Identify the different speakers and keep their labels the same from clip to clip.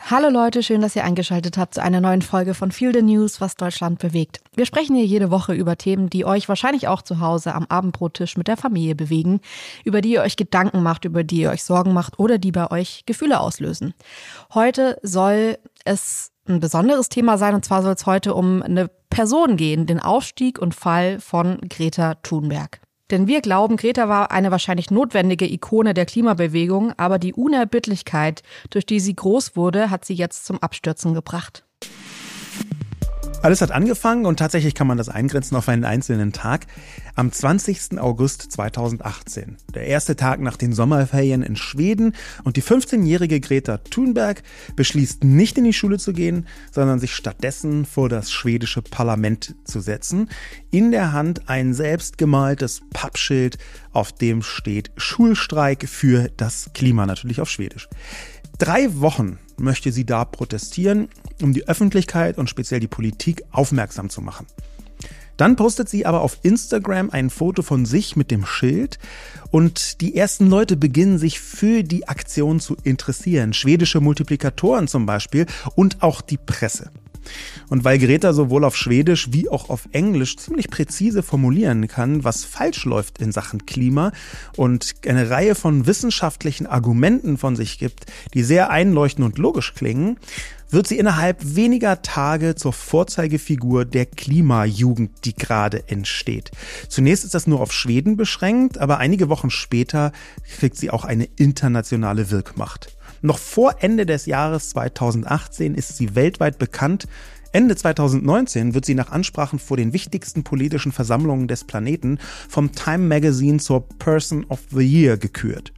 Speaker 1: Hallo Leute, schön, dass ihr eingeschaltet habt zu einer neuen Folge von Feel the News, was Deutschland bewegt. Wir sprechen hier jede Woche über Themen, die euch wahrscheinlich auch zu Hause am Abendbrottisch mit der Familie bewegen, über die ihr euch Gedanken macht, über die ihr euch Sorgen macht oder die bei euch Gefühle auslösen. Heute soll es ein besonderes Thema sein und zwar soll es heute um eine Person gehen, den Aufstieg und Fall von Greta Thunberg. Denn wir glauben, Greta war eine wahrscheinlich notwendige Ikone der Klimabewegung, aber die Unerbittlichkeit, durch die sie groß wurde, hat sie jetzt zum Abstürzen gebracht.
Speaker 2: Alles hat angefangen und tatsächlich kann man das eingrenzen auf einen einzelnen Tag. Am 20. August 2018. Der erste Tag nach den Sommerferien in Schweden und die 15-jährige Greta Thunberg beschließt nicht in die Schule zu gehen, sondern sich stattdessen vor das schwedische Parlament zu setzen. In der Hand ein selbstgemaltes Pappschild, auf dem steht Schulstreik für das Klima, natürlich auf Schwedisch. Drei Wochen möchte sie da protestieren, um die Öffentlichkeit und speziell die Politik aufmerksam zu machen. Dann postet sie aber auf Instagram ein Foto von sich mit dem Schild und die ersten Leute beginnen sich für die Aktion zu interessieren. Schwedische Multiplikatoren zum Beispiel und auch die Presse. Und weil Greta sowohl auf Schwedisch wie auch auf Englisch ziemlich präzise formulieren kann, was falsch läuft in Sachen Klima und eine Reihe von wissenschaftlichen Argumenten von sich gibt, die sehr einleuchtend und logisch klingen, wird sie innerhalb weniger Tage zur Vorzeigefigur der Klimajugend, die gerade entsteht. Zunächst ist das nur auf Schweden beschränkt, aber einige Wochen später kriegt sie auch eine internationale Wirkmacht. Noch vor Ende des Jahres 2018 ist sie weltweit bekannt. Ende 2019 wird sie nach Ansprachen vor den wichtigsten politischen Versammlungen des Planeten vom Time Magazine zur Person of the Year gekürt.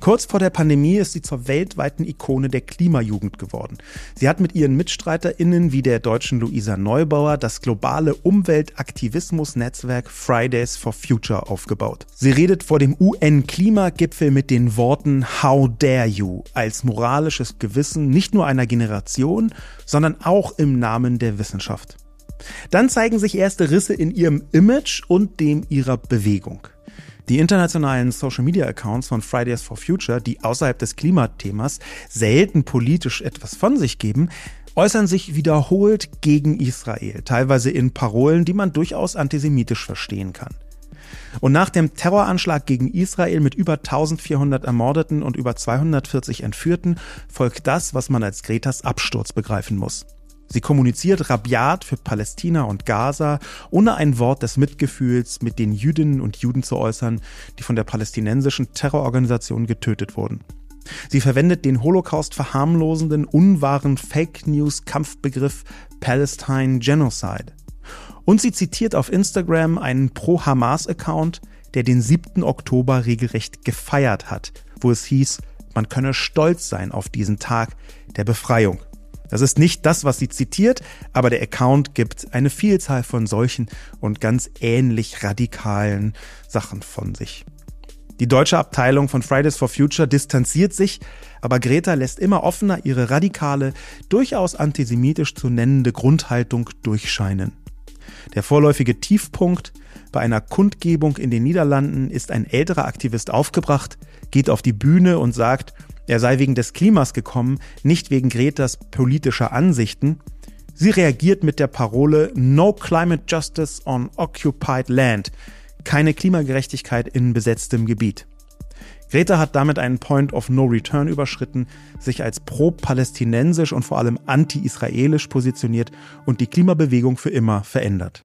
Speaker 2: Kurz vor der Pandemie ist sie zur weltweiten Ikone der Klimajugend geworden. Sie hat mit ihren MitstreiterInnen wie der deutschen Luisa Neubauer das globale Umweltaktivismus-Netzwerk Fridays for Future aufgebaut. Sie redet vor dem UN-Klimagipfel mit den Worten How dare you als moralisches Gewissen nicht nur einer Generation, sondern auch im Namen der Wissenschaft. Dann zeigen sich erste Risse in ihrem Image und dem ihrer Bewegung. Die internationalen Social-Media-Accounts von Fridays for Future, die außerhalb des Klimathemas selten politisch etwas von sich geben, äußern sich wiederholt gegen Israel, teilweise in Parolen, die man durchaus antisemitisch verstehen kann. Und nach dem Terroranschlag gegen Israel mit über 1400 Ermordeten und über 240 Entführten folgt das, was man als Gretas Absturz begreifen muss. Sie kommuniziert rabiat für Palästina und Gaza, ohne ein Wort des Mitgefühls mit den Jüdinnen und Juden zu äußern, die von der palästinensischen Terrororganisation getötet wurden. Sie verwendet den Holocaust verharmlosenden, unwahren Fake News Kampfbegriff Palestine Genocide. Und sie zitiert auf Instagram einen Pro-Hamas-Account, der den 7. Oktober regelrecht gefeiert hat, wo es hieß, man könne stolz sein auf diesen Tag der Befreiung. Das ist nicht das, was sie zitiert, aber der Account gibt eine Vielzahl von solchen und ganz ähnlich radikalen Sachen von sich. Die deutsche Abteilung von Fridays for Future distanziert sich, aber Greta lässt immer offener ihre radikale, durchaus antisemitisch zu nennende Grundhaltung durchscheinen. Der vorläufige Tiefpunkt bei einer Kundgebung in den Niederlanden ist ein älterer Aktivist aufgebracht, geht auf die Bühne und sagt, er sei wegen des Klimas gekommen, nicht wegen Gretas politischer Ansichten. Sie reagiert mit der Parole No Climate Justice on Occupied Land, keine Klimagerechtigkeit in besetztem Gebiet. Greta hat damit einen Point of No Return überschritten, sich als pro-palästinensisch und vor allem anti-israelisch positioniert und die Klimabewegung für immer verändert.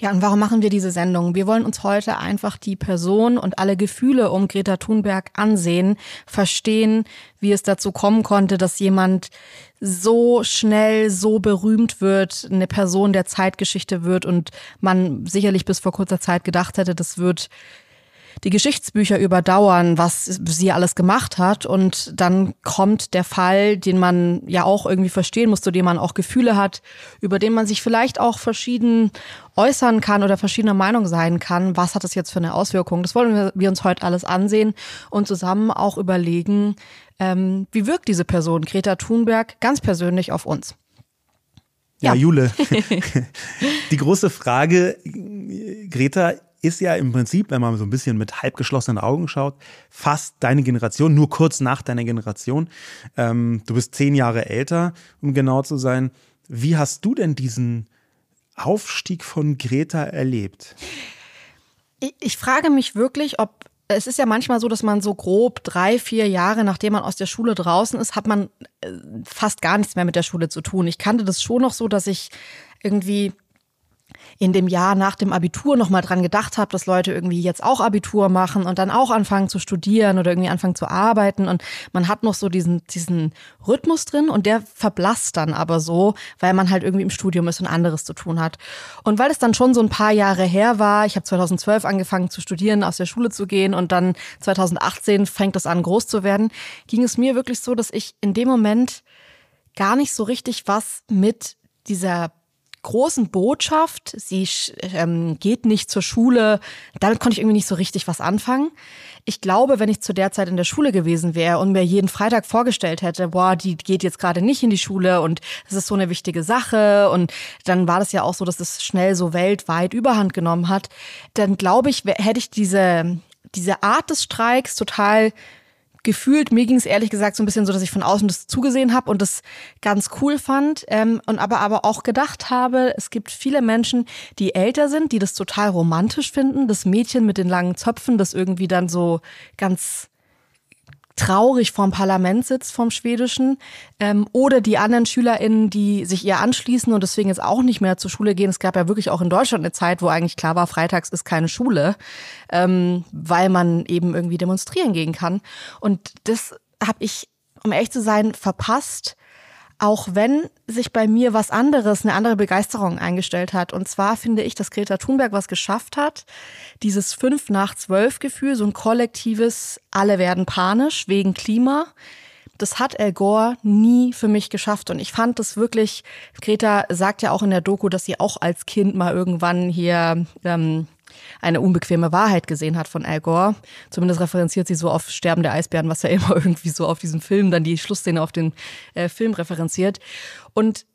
Speaker 1: Ja, und warum machen wir diese Sendung? Wir wollen uns heute einfach die Person und alle Gefühle um Greta Thunberg ansehen, verstehen, wie es dazu kommen konnte, dass jemand so schnell, so berühmt wird, eine Person der Zeitgeschichte wird und man sicherlich bis vor kurzer Zeit gedacht hätte, das wird die Geschichtsbücher überdauern, was sie alles gemacht hat. Und dann kommt der Fall, den man ja auch irgendwie verstehen muss, zu dem man auch Gefühle hat, über den man sich vielleicht auch verschieden äußern kann oder verschiedener Meinung sein kann. Was hat das jetzt für eine Auswirkung? Das wollen wir uns heute alles ansehen und zusammen auch überlegen, ähm, wie wirkt diese Person, Greta Thunberg, ganz persönlich auf uns.
Speaker 2: Ja, ja Jule. Die große Frage, Greta ist ja im Prinzip, wenn man so ein bisschen mit halb geschlossenen Augen schaut, fast deine Generation, nur kurz nach deiner Generation. Ähm, du bist zehn Jahre älter, um genau zu sein. Wie hast du denn diesen Aufstieg von Greta erlebt?
Speaker 1: Ich, ich frage mich wirklich, ob es ist ja manchmal so, dass man so grob drei, vier Jahre, nachdem man aus der Schule draußen ist, hat man äh, fast gar nichts mehr mit der Schule zu tun. Ich kannte das schon noch so, dass ich irgendwie in dem Jahr nach dem Abitur noch mal dran gedacht habe, dass Leute irgendwie jetzt auch Abitur machen und dann auch anfangen zu studieren oder irgendwie anfangen zu arbeiten und man hat noch so diesen diesen Rhythmus drin und der verblasst dann aber so, weil man halt irgendwie im Studium ist und anderes zu tun hat. Und weil es dann schon so ein paar Jahre her war, ich habe 2012 angefangen zu studieren, aus der Schule zu gehen und dann 2018 fängt es an groß zu werden, ging es mir wirklich so, dass ich in dem Moment gar nicht so richtig was mit dieser großen Botschaft, sie ähm, geht nicht zur Schule, damit konnte ich irgendwie nicht so richtig was anfangen. Ich glaube, wenn ich zu der Zeit in der Schule gewesen wäre und mir jeden Freitag vorgestellt hätte, boah, die geht jetzt gerade nicht in die Schule und es ist so eine wichtige Sache und dann war das ja auch so, dass es schnell so weltweit Überhand genommen hat, dann glaube ich, hätte ich diese diese Art des Streiks total gefühlt, mir ging es ehrlich gesagt so ein bisschen so, dass ich von außen das zugesehen habe und das ganz cool fand ähm, und aber aber auch gedacht habe, es gibt viele Menschen, die älter sind, die das total romantisch finden, das Mädchen mit den langen Zöpfen, das irgendwie dann so ganz traurig vorm Parlament sitzt, vom Schwedischen, ähm, oder die anderen SchülerInnen, die sich ihr anschließen und deswegen jetzt auch nicht mehr zur Schule gehen. Es gab ja wirklich auch in Deutschland eine Zeit, wo eigentlich klar war, freitags ist keine Schule, ähm, weil man eben irgendwie demonstrieren gehen kann. Und das habe ich, um ehrlich zu sein, verpasst auch wenn sich bei mir was anderes, eine andere Begeisterung eingestellt hat. Und zwar finde ich, dass Greta Thunberg was geschafft hat, dieses fünf nach zwölf Gefühl, so ein kollektives, alle werden panisch wegen Klima. Das hat Al Gore nie für mich geschafft. Und ich fand das wirklich, Greta sagt ja auch in der Doku, dass sie auch als Kind mal irgendwann hier ähm, eine unbequeme Wahrheit gesehen hat von Al Gore. Zumindest referenziert sie so auf Sterben der Eisbären, was ja immer irgendwie so auf diesen Film, dann die Schlussszene auf den äh, Film referenziert. Und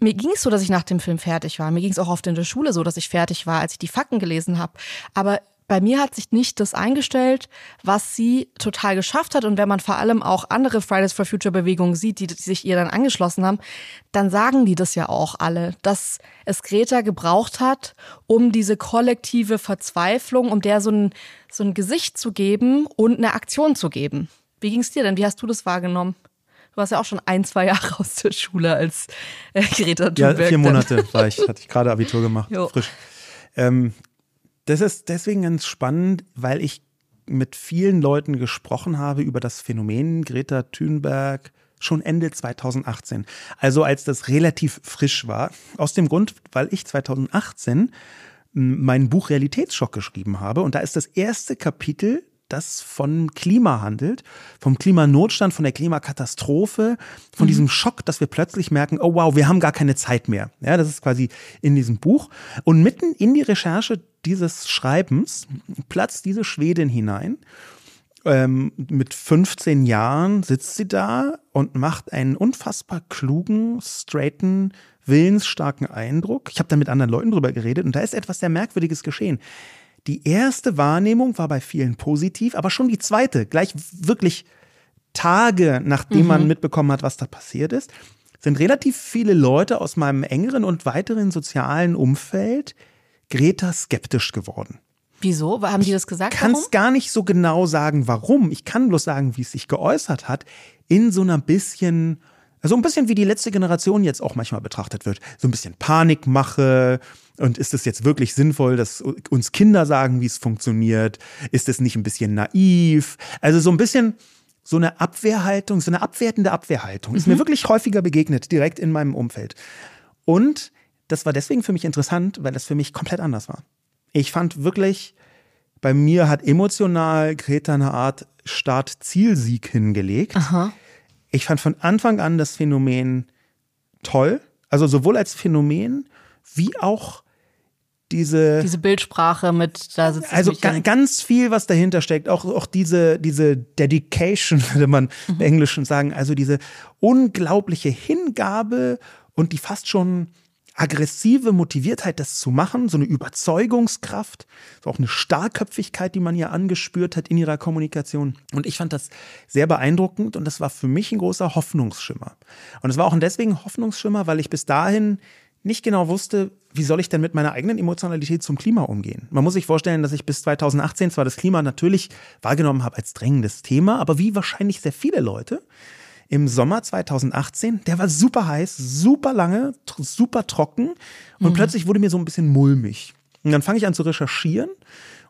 Speaker 1: mir ging es so, dass ich nach dem Film fertig war. Mir ging es auch oft in der Schule so, dass ich fertig war, als ich die Fakten gelesen habe. Aber bei mir hat sich nicht das eingestellt, was sie total geschafft hat. Und wenn man vor allem auch andere Fridays for Future Bewegungen sieht, die, die sich ihr dann angeschlossen haben, dann sagen die das ja auch alle, dass es Greta gebraucht hat, um diese kollektive Verzweiflung, um der so ein, so ein Gesicht zu geben und eine Aktion zu geben. Wie ging es dir denn? Wie hast du das wahrgenommen? Du warst ja auch schon ein, zwei Jahre aus der Schule als äh, Greta Thunberg.
Speaker 2: Ja, vier Monate war ich, hatte ich gerade Abitur gemacht, jo. frisch. Ähm, das ist deswegen ganz spannend, weil ich mit vielen Leuten gesprochen habe über das Phänomen Greta Thunberg schon Ende 2018. Also als das relativ frisch war. Aus dem Grund, weil ich 2018 mein Buch Realitätsschock geschrieben habe. Und da ist das erste Kapitel das von Klima handelt, vom Klimanotstand, von der Klimakatastrophe, von mhm. diesem Schock, dass wir plötzlich merken, oh wow, wir haben gar keine Zeit mehr. Ja, das ist quasi in diesem Buch. Und mitten in die Recherche dieses Schreibens platzt diese Schwedin hinein. Ähm, mit 15 Jahren sitzt sie da und macht einen unfassbar klugen, straighten, willensstarken Eindruck. Ich habe da mit anderen Leuten drüber geredet und da ist etwas sehr Merkwürdiges geschehen. Die erste Wahrnehmung war bei vielen positiv, aber schon die zweite, gleich wirklich Tage nachdem mhm. man mitbekommen hat, was da passiert ist, sind relativ viele Leute aus meinem engeren und weiteren sozialen Umfeld Greta skeptisch geworden.
Speaker 1: Wieso? Haben die das gesagt?
Speaker 2: Ich kann es gar nicht so genau sagen, warum. Ich kann bloß sagen, wie es sich geäußert hat. In so einer bisschen so ein bisschen wie die letzte Generation jetzt auch manchmal betrachtet wird. So ein bisschen Panikmache. Und ist es jetzt wirklich sinnvoll, dass uns Kinder sagen, wie es funktioniert? Ist es nicht ein bisschen naiv? Also so ein bisschen so eine Abwehrhaltung, so eine abwertende Abwehrhaltung. Mhm. Ist mir mhm. wirklich häufiger begegnet, direkt in meinem Umfeld. Und das war deswegen für mich interessant, weil das für mich komplett anders war. Ich fand wirklich, bei mir hat emotional Greta eine Art Start-Zielsieg hingelegt. Aha ich fand von Anfang an das Phänomen toll. Also sowohl als Phänomen wie auch diese
Speaker 1: diese Bildsprache mit da
Speaker 2: sitzt also ga, ganz viel was dahinter steckt auch auch diese diese Dedication würde man mhm. im Englischen sagen also diese unglaubliche Hingabe und die fast schon aggressive Motiviertheit, das zu machen, so eine Überzeugungskraft, so auch eine Starkköpfigkeit, die man ja angespürt hat in ihrer Kommunikation. Und ich fand das sehr beeindruckend und das war für mich ein großer Hoffnungsschimmer. Und es war auch deswegen Hoffnungsschimmer, weil ich bis dahin nicht genau wusste, wie soll ich denn mit meiner eigenen Emotionalität zum Klima umgehen. Man muss sich vorstellen, dass ich bis 2018 zwar das Klima natürlich wahrgenommen habe als drängendes Thema, aber wie wahrscheinlich sehr viele Leute im Sommer 2018. Der war super heiß, super lange, super trocken und mhm. plötzlich wurde mir so ein bisschen mulmig. Und dann fange ich an zu recherchieren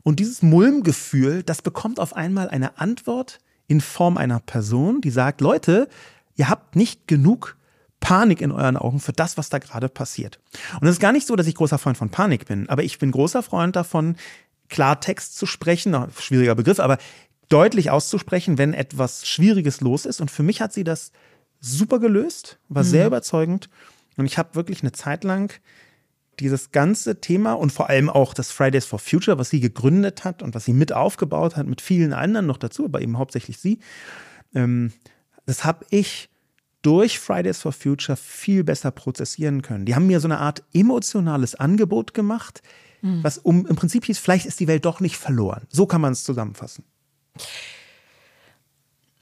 Speaker 2: und dieses Mulmgefühl, das bekommt auf einmal eine Antwort in Form einer Person, die sagt, Leute, ihr habt nicht genug Panik in euren Augen für das, was da gerade passiert. Und es ist gar nicht so, dass ich großer Freund von Panik bin, aber ich bin großer Freund davon, Klartext zu sprechen, schwieriger Begriff, aber deutlich auszusprechen, wenn etwas Schwieriges los ist. Und für mich hat sie das super gelöst, war mhm. sehr überzeugend. Und ich habe wirklich eine Zeit lang dieses ganze Thema und vor allem auch das Fridays for Future, was sie gegründet hat und was sie mit aufgebaut hat, mit vielen anderen noch dazu, aber eben hauptsächlich sie, ähm, das habe ich durch Fridays for Future viel besser prozessieren können. Die haben mir so eine Art emotionales Angebot gemacht, mhm. was um im Prinzip hieß, vielleicht ist die Welt doch nicht verloren. So kann man es zusammenfassen.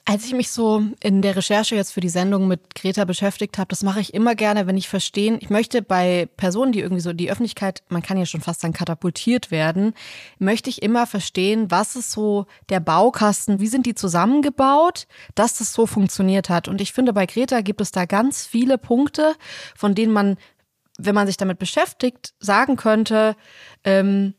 Speaker 1: Als ich mich so in der Recherche jetzt für die Sendung mit Greta beschäftigt habe, das mache ich immer gerne, wenn ich verstehen, ich möchte bei Personen, die irgendwie so die Öffentlichkeit, man kann ja schon fast sagen, katapultiert werden, möchte ich immer verstehen, was ist so der Baukasten, wie sind die zusammengebaut, dass das so funktioniert hat. Und ich finde, bei Greta gibt es da ganz viele Punkte, von denen man, wenn man sich damit beschäftigt, sagen könnte, ähm,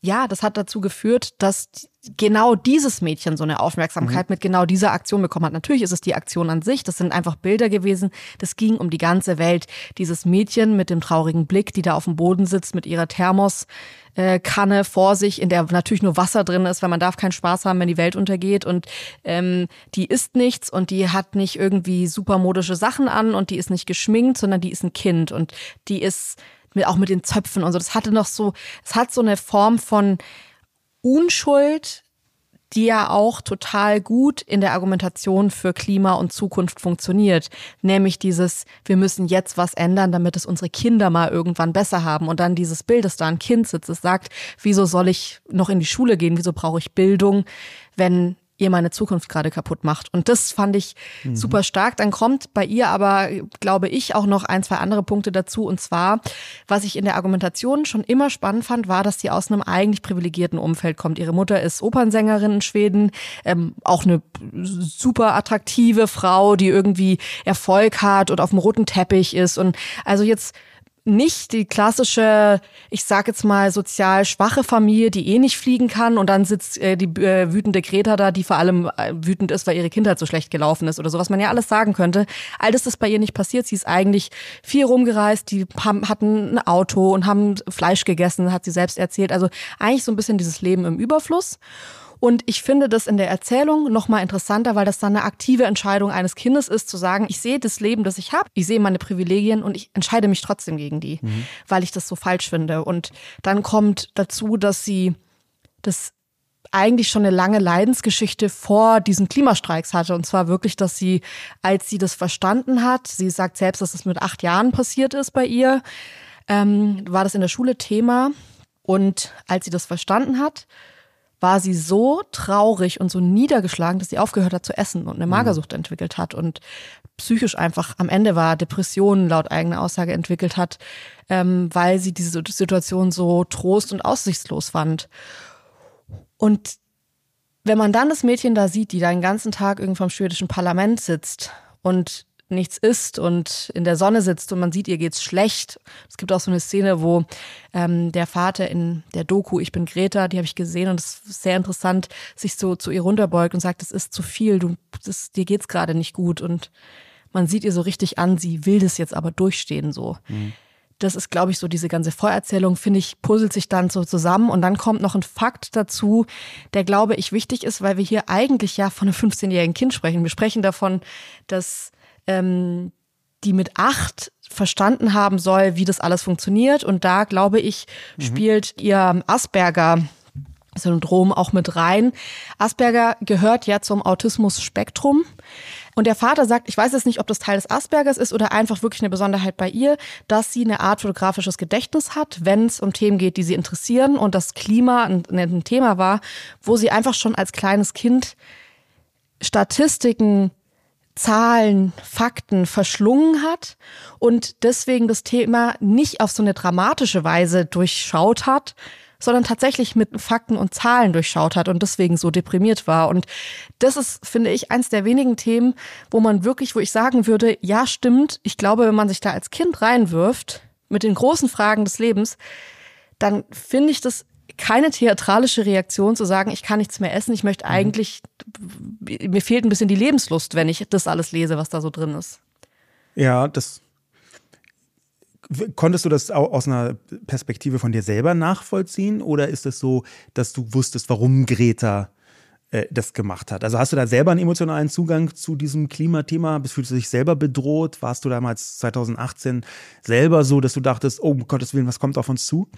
Speaker 1: ja, das hat dazu geführt, dass genau dieses Mädchen so eine Aufmerksamkeit mhm. mit genau dieser Aktion bekommen hat. Natürlich ist es die Aktion an sich, das sind einfach Bilder gewesen, das ging um die ganze Welt. Dieses Mädchen mit dem traurigen Blick, die da auf dem Boden sitzt mit ihrer Thermoskanne äh, vor sich, in der natürlich nur Wasser drin ist, weil man darf keinen Spaß haben, wenn die Welt untergeht und ähm, die isst nichts und die hat nicht irgendwie supermodische Sachen an und die ist nicht geschminkt, sondern die ist ein Kind und die ist mit, auch mit den Zöpfen und so. Das hatte noch so, es hat so eine Form von Unschuld, die ja auch total gut in der Argumentation für Klima und Zukunft funktioniert. Nämlich dieses, wir müssen jetzt was ändern, damit es unsere Kinder mal irgendwann besser haben. Und dann dieses Bild, dass da ein Kind sitzt, das sagt, wieso soll ich noch in die Schule gehen? Wieso brauche ich Bildung, wenn ihr meine Zukunft gerade kaputt macht. Und das fand ich mhm. super stark. Dann kommt bei ihr aber, glaube ich, auch noch ein, zwei andere Punkte dazu. Und zwar, was ich in der Argumentation schon immer spannend fand, war, dass sie aus einem eigentlich privilegierten Umfeld kommt. Ihre Mutter ist Opernsängerin in Schweden, ähm, auch eine super attraktive Frau, die irgendwie Erfolg hat und auf dem roten Teppich ist. Und also jetzt nicht die klassische, ich sag jetzt mal, sozial schwache Familie, die eh nicht fliegen kann und dann sitzt äh, die äh, wütende Greta da, die vor allem äh, wütend ist, weil ihre Kindheit so schlecht gelaufen ist oder so, was man ja alles sagen könnte. All das ist bei ihr nicht passiert. Sie ist eigentlich viel rumgereist, die haben, hatten ein Auto und haben Fleisch gegessen, hat sie selbst erzählt. Also eigentlich so ein bisschen dieses Leben im Überfluss. Und ich finde das in der Erzählung nochmal interessanter, weil das dann eine aktive Entscheidung eines Kindes ist, zu sagen, ich sehe das Leben, das ich habe, ich sehe meine Privilegien und ich entscheide mich trotzdem gegen die, mhm. weil ich das so falsch finde. Und dann kommt dazu, dass sie das eigentlich schon eine lange Leidensgeschichte vor diesen Klimastreiks hatte. Und zwar wirklich, dass sie, als sie das verstanden hat, sie sagt selbst, dass es das mit acht Jahren passiert ist bei ihr, ähm, war das in der Schule Thema. Und als sie das verstanden hat, war sie so traurig und so niedergeschlagen, dass sie aufgehört hat zu essen und eine mhm. Magersucht entwickelt hat und psychisch einfach am Ende war, Depressionen laut eigener Aussage entwickelt hat, ähm, weil sie diese Situation so trost- und aussichtslos fand. Und wenn man dann das Mädchen da sieht, die da den ganzen Tag irgendwo im schwedischen Parlament sitzt und nichts isst und in der Sonne sitzt und man sieht, ihr geht's schlecht. Es gibt auch so eine Szene, wo ähm, der Vater in der Doku Ich bin Greta, die habe ich gesehen und es ist sehr interessant, sich so zu ihr runterbeugt und sagt, es ist zu viel, du, das, dir geht's gerade nicht gut und man sieht ihr so richtig an, sie will das jetzt aber durchstehen so. Mhm. Das ist, glaube ich, so diese ganze Vorerzählung, finde ich, puzzelt sich dann so zusammen. Und dann kommt noch ein Fakt dazu, der, glaube ich, wichtig ist, weil wir hier eigentlich ja von einem 15-jährigen Kind sprechen. Wir sprechen davon, dass ähm, die mit acht verstanden haben soll, wie das alles funktioniert. Und da, glaube ich, mhm. spielt ihr Asperger Syndrom auch mit rein. Asperger gehört ja zum Autismus-Spektrum. Und der Vater sagt, ich weiß jetzt nicht, ob das Teil des Aspergers ist oder einfach wirklich eine Besonderheit bei ihr, dass sie eine Art fotografisches Gedächtnis hat, wenn es um Themen geht, die sie interessieren und das Klima ein, ein Thema war, wo sie einfach schon als kleines Kind Statistiken Zahlen, Fakten verschlungen hat und deswegen das Thema nicht auf so eine dramatische Weise durchschaut hat, sondern tatsächlich mit Fakten und Zahlen durchschaut hat und deswegen so deprimiert war. Und das ist, finde ich, eins der wenigen Themen, wo man wirklich, wo ich sagen würde, ja, stimmt. Ich glaube, wenn man sich da als Kind reinwirft mit den großen Fragen des Lebens, dann finde ich das keine theatralische Reaktion zu sagen, ich kann nichts mehr essen, ich möchte mhm. eigentlich, mir fehlt ein bisschen die Lebenslust, wenn ich das alles lese, was da so drin ist.
Speaker 2: Ja, das Konntest du das aus einer Perspektive von dir selber nachvollziehen oder ist es so, dass du wusstest, warum Greta äh, das gemacht hat? Also hast du da selber einen emotionalen Zugang zu diesem Klimathema? Fühlst du dich selber bedroht? Warst du damals 2018 selber so, dass du dachtest, oh um Gottes Willen, was kommt auf uns zu?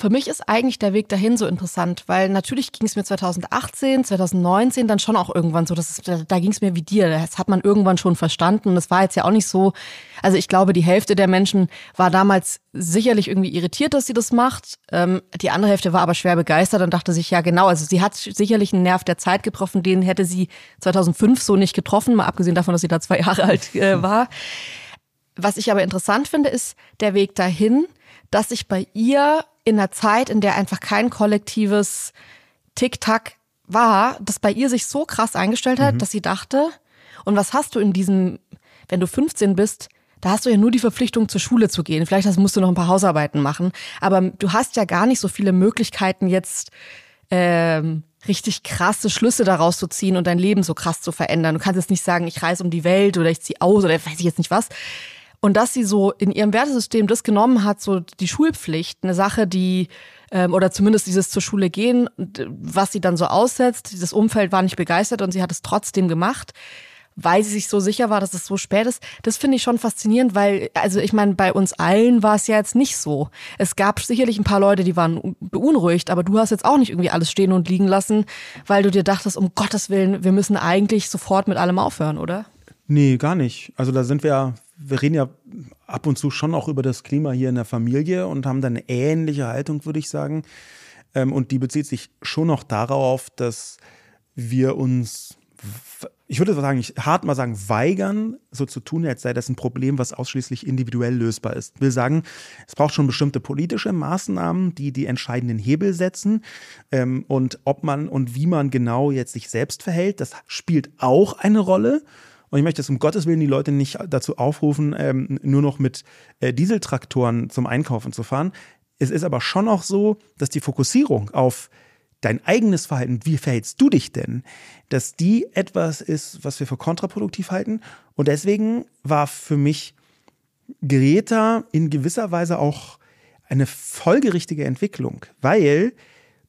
Speaker 1: Für mich ist eigentlich der Weg dahin so interessant, weil natürlich ging es mir 2018, 2019 dann schon auch irgendwann so, dass es, da ging es mir wie dir. Das hat man irgendwann schon verstanden. Und es war jetzt ja auch nicht so, also ich glaube, die Hälfte der Menschen war damals sicherlich irgendwie irritiert, dass sie das macht. Ähm, die andere Hälfte war aber schwer begeistert und dachte sich, ja genau, also sie hat sicherlich einen Nerv der Zeit getroffen, den hätte sie 2005 so nicht getroffen, mal abgesehen davon, dass sie da zwei Jahre alt äh, war. Was ich aber interessant finde, ist der Weg dahin, dass sich bei ihr in einer Zeit, in der einfach kein kollektives Tick-Tack war, das bei ihr sich so krass eingestellt hat, mhm. dass sie dachte, und was hast du in diesem, wenn du 15 bist, da hast du ja nur die Verpflichtung, zur Schule zu gehen. Vielleicht musst du noch ein paar Hausarbeiten machen. Aber du hast ja gar nicht so viele Möglichkeiten, jetzt ähm, richtig krasse Schlüsse daraus zu ziehen und dein Leben so krass zu verändern. Du kannst jetzt nicht sagen, ich reise um die Welt oder ich ziehe aus oder weiß ich jetzt nicht was. Und dass sie so in ihrem Wertesystem das genommen hat, so die Schulpflicht, eine Sache, die ähm, oder zumindest dieses zur Schule gehen, was sie dann so aussetzt. Dieses Umfeld war nicht begeistert und sie hat es trotzdem gemacht, weil sie sich so sicher war, dass es so spät ist. Das finde ich schon faszinierend, weil, also ich meine, bei uns allen war es ja jetzt nicht so. Es gab sicherlich ein paar Leute, die waren beunruhigt, aber du hast jetzt auch nicht irgendwie alles stehen und liegen lassen, weil du dir dachtest, um Gottes Willen, wir müssen eigentlich sofort mit allem aufhören, oder?
Speaker 2: Nee, gar nicht. Also da sind wir wir reden ja ab und zu schon auch über das Klima hier in der Familie und haben dann eine ähnliche Haltung, würde ich sagen. Ähm, und die bezieht sich schon noch darauf, dass wir uns, ich würde sagen, ich hart mal sagen, weigern, so zu tun, als sei das ein Problem, was ausschließlich individuell lösbar ist. Ich will sagen, es braucht schon bestimmte politische Maßnahmen, die die entscheidenden Hebel setzen. Ähm, und ob man und wie man genau jetzt sich selbst verhält, das spielt auch eine Rolle. Und ich möchte jetzt um Gottes Willen die Leute nicht dazu aufrufen, ähm, nur noch mit äh, Dieseltraktoren zum Einkaufen zu fahren. Es ist aber schon auch so, dass die Fokussierung auf dein eigenes Verhalten, wie verhältst du dich denn, dass die etwas ist, was wir für kontraproduktiv halten. Und deswegen war für mich Greta in gewisser Weise auch eine folgerichtige Entwicklung, weil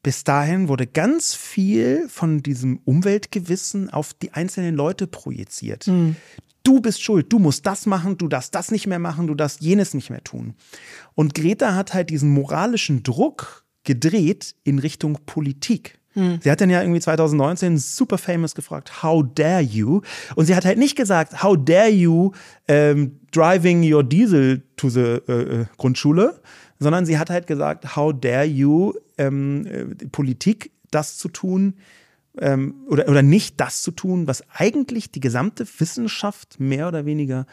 Speaker 2: bis dahin wurde ganz viel von diesem Umweltgewissen auf die einzelnen Leute projiziert. Mhm. Du bist schuld, du musst das machen, du darfst das nicht mehr machen, du darfst jenes nicht mehr tun. Und Greta hat halt diesen moralischen Druck gedreht in Richtung Politik. Hm. Sie hat dann ja irgendwie 2019 super famous gefragt, how dare you? Und sie hat halt nicht gesagt, how dare you um, driving your diesel to the uh, Grundschule, sondern sie hat halt gesagt, how dare you, ähm, äh, Politik das zu tun ähm, oder, oder nicht das zu tun, was eigentlich die gesamte Wissenschaft mehr oder weniger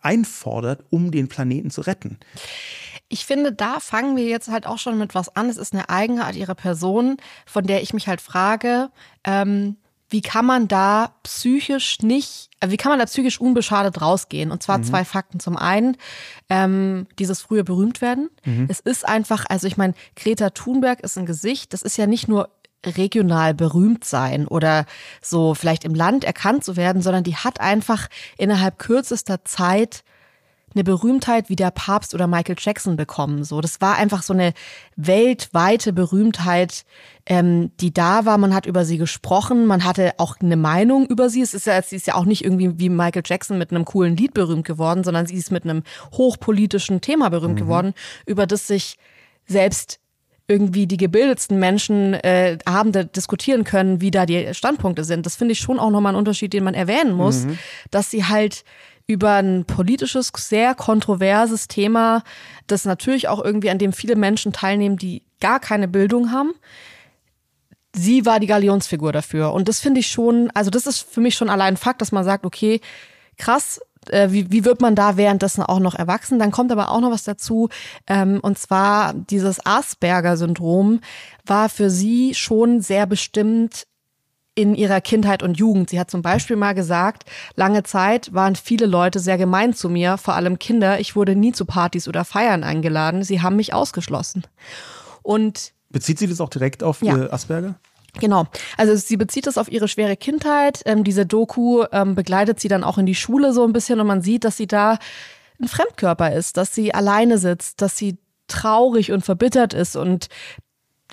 Speaker 2: einfordert, um den Planeten zu retten.
Speaker 1: Ich finde, da fangen wir jetzt halt auch schon mit was an. Es ist eine Eigenart ihrer Person, von der ich mich halt frage, ähm, wie kann man da psychisch nicht, äh, wie kann man da psychisch unbeschadet rausgehen? Und zwar mhm. zwei Fakten. Zum einen, ähm, dieses frühe berühmt werden. Mhm. Es ist einfach, also ich meine, Greta Thunberg ist ein Gesicht, das ist ja nicht nur regional berühmt sein oder so vielleicht im Land erkannt zu werden, sondern die hat einfach innerhalb kürzester Zeit eine Berühmtheit wie der Papst oder Michael Jackson bekommen. So, das war einfach so eine weltweite Berühmtheit, ähm, die da war. Man hat über sie gesprochen, man hatte auch eine Meinung über sie. Es ist ja, sie ist ja auch nicht irgendwie wie Michael Jackson mit einem coolen Lied berühmt geworden, sondern sie ist mit einem hochpolitischen Thema berühmt mhm. geworden, über das sich selbst irgendwie die gebildetsten Menschen äh, Abende diskutieren können, wie da die Standpunkte sind. Das finde ich schon auch nochmal ein Unterschied, den man erwähnen muss, mhm. dass sie halt über ein politisches, sehr kontroverses Thema, das natürlich auch irgendwie an dem viele Menschen teilnehmen, die gar keine Bildung haben. Sie war die Galionsfigur dafür. Und das finde ich schon, also das ist für mich schon allein Fakt, dass man sagt, okay, krass, äh, wie, wie wird man da währenddessen auch noch erwachsen? Dann kommt aber auch noch was dazu, ähm, und zwar dieses Asperger-Syndrom war für sie schon sehr bestimmt in ihrer Kindheit und Jugend. Sie hat zum Beispiel mal gesagt, lange Zeit waren viele Leute sehr gemein zu mir, vor allem Kinder. Ich wurde nie zu Partys oder Feiern eingeladen. Sie haben mich ausgeschlossen. Und
Speaker 2: Bezieht sie das auch direkt auf ja. Asperger?
Speaker 1: Genau. Also sie bezieht das auf ihre schwere Kindheit. Ähm, diese Doku ähm, begleitet sie dann auch in die Schule so ein bisschen und man sieht, dass sie da ein Fremdkörper ist, dass sie alleine sitzt, dass sie traurig und verbittert ist und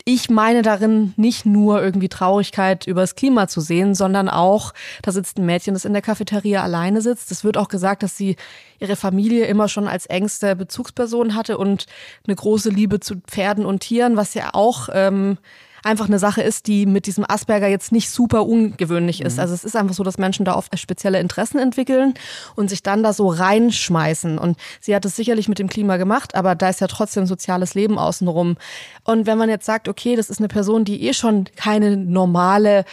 Speaker 1: ich meine darin nicht nur irgendwie Traurigkeit übers Klima zu sehen, sondern auch, da sitzt ein Mädchen, das in der Cafeteria alleine sitzt. Es wird auch gesagt, dass sie ihre Familie immer schon als engste Bezugsperson hatte und eine große Liebe zu Pferden und Tieren, was ja auch ähm, einfach eine Sache ist, die mit diesem Asperger jetzt nicht super ungewöhnlich ist. Mhm. Also es ist einfach so, dass Menschen da oft spezielle Interessen entwickeln und sich dann da so reinschmeißen. Und sie hat es sicherlich mit dem Klima gemacht, aber da ist ja trotzdem soziales Leben außenrum. Und wenn man jetzt sagt, okay, das ist eine Person, die eh schon keine normale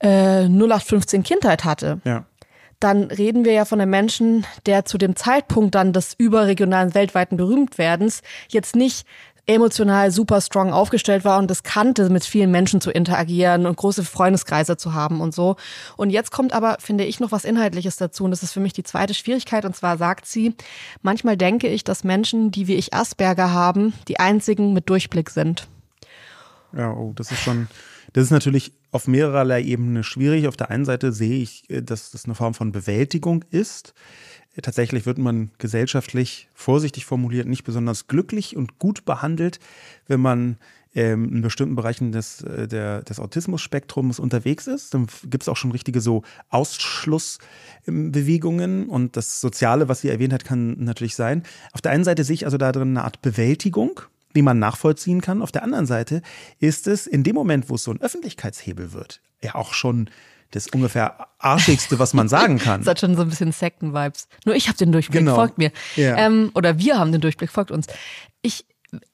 Speaker 1: äh, 0815 Kindheit hatte. Ja dann reden wir ja von einem Menschen, der zu dem Zeitpunkt dann des überregionalen weltweiten Berühmtwerdens jetzt nicht emotional super strong aufgestellt war und das kannte, mit vielen Menschen zu interagieren und große Freundeskreise zu haben und so. Und jetzt kommt aber, finde ich, noch was Inhaltliches dazu. Und das ist für mich die zweite Schwierigkeit. Und zwar sagt sie, manchmal denke ich, dass Menschen, die wie ich Asperger haben, die einzigen mit Durchblick sind.
Speaker 2: Ja, oh, das ist schon, das ist natürlich auf mehrerlei Ebene schwierig. Auf der einen Seite sehe ich, äh, dass das eine Form von Bewältigung ist Tatsächlich wird man gesellschaftlich, vorsichtig formuliert, nicht besonders glücklich und gut behandelt, wenn man ähm, in bestimmten Bereichen des, äh, der, des Autismus-Spektrums unterwegs ist. Dann gibt es auch schon richtige so Ausschlussbewegungen und das Soziale, was sie erwähnt hat, kann natürlich sein. Auf der einen Seite sehe ich also da drin eine Art Bewältigung, die man nachvollziehen kann. Auf der anderen Seite ist es in dem Moment, wo es so ein Öffentlichkeitshebel wird, ja auch schon das ungefähr arschigste, was man sagen kann.
Speaker 1: das hat schon so ein bisschen Sekten-Vibes. Nur ich habe den Durchblick, genau. folgt mir. Ja. Ähm, oder wir haben den Durchblick, folgt uns. Ich,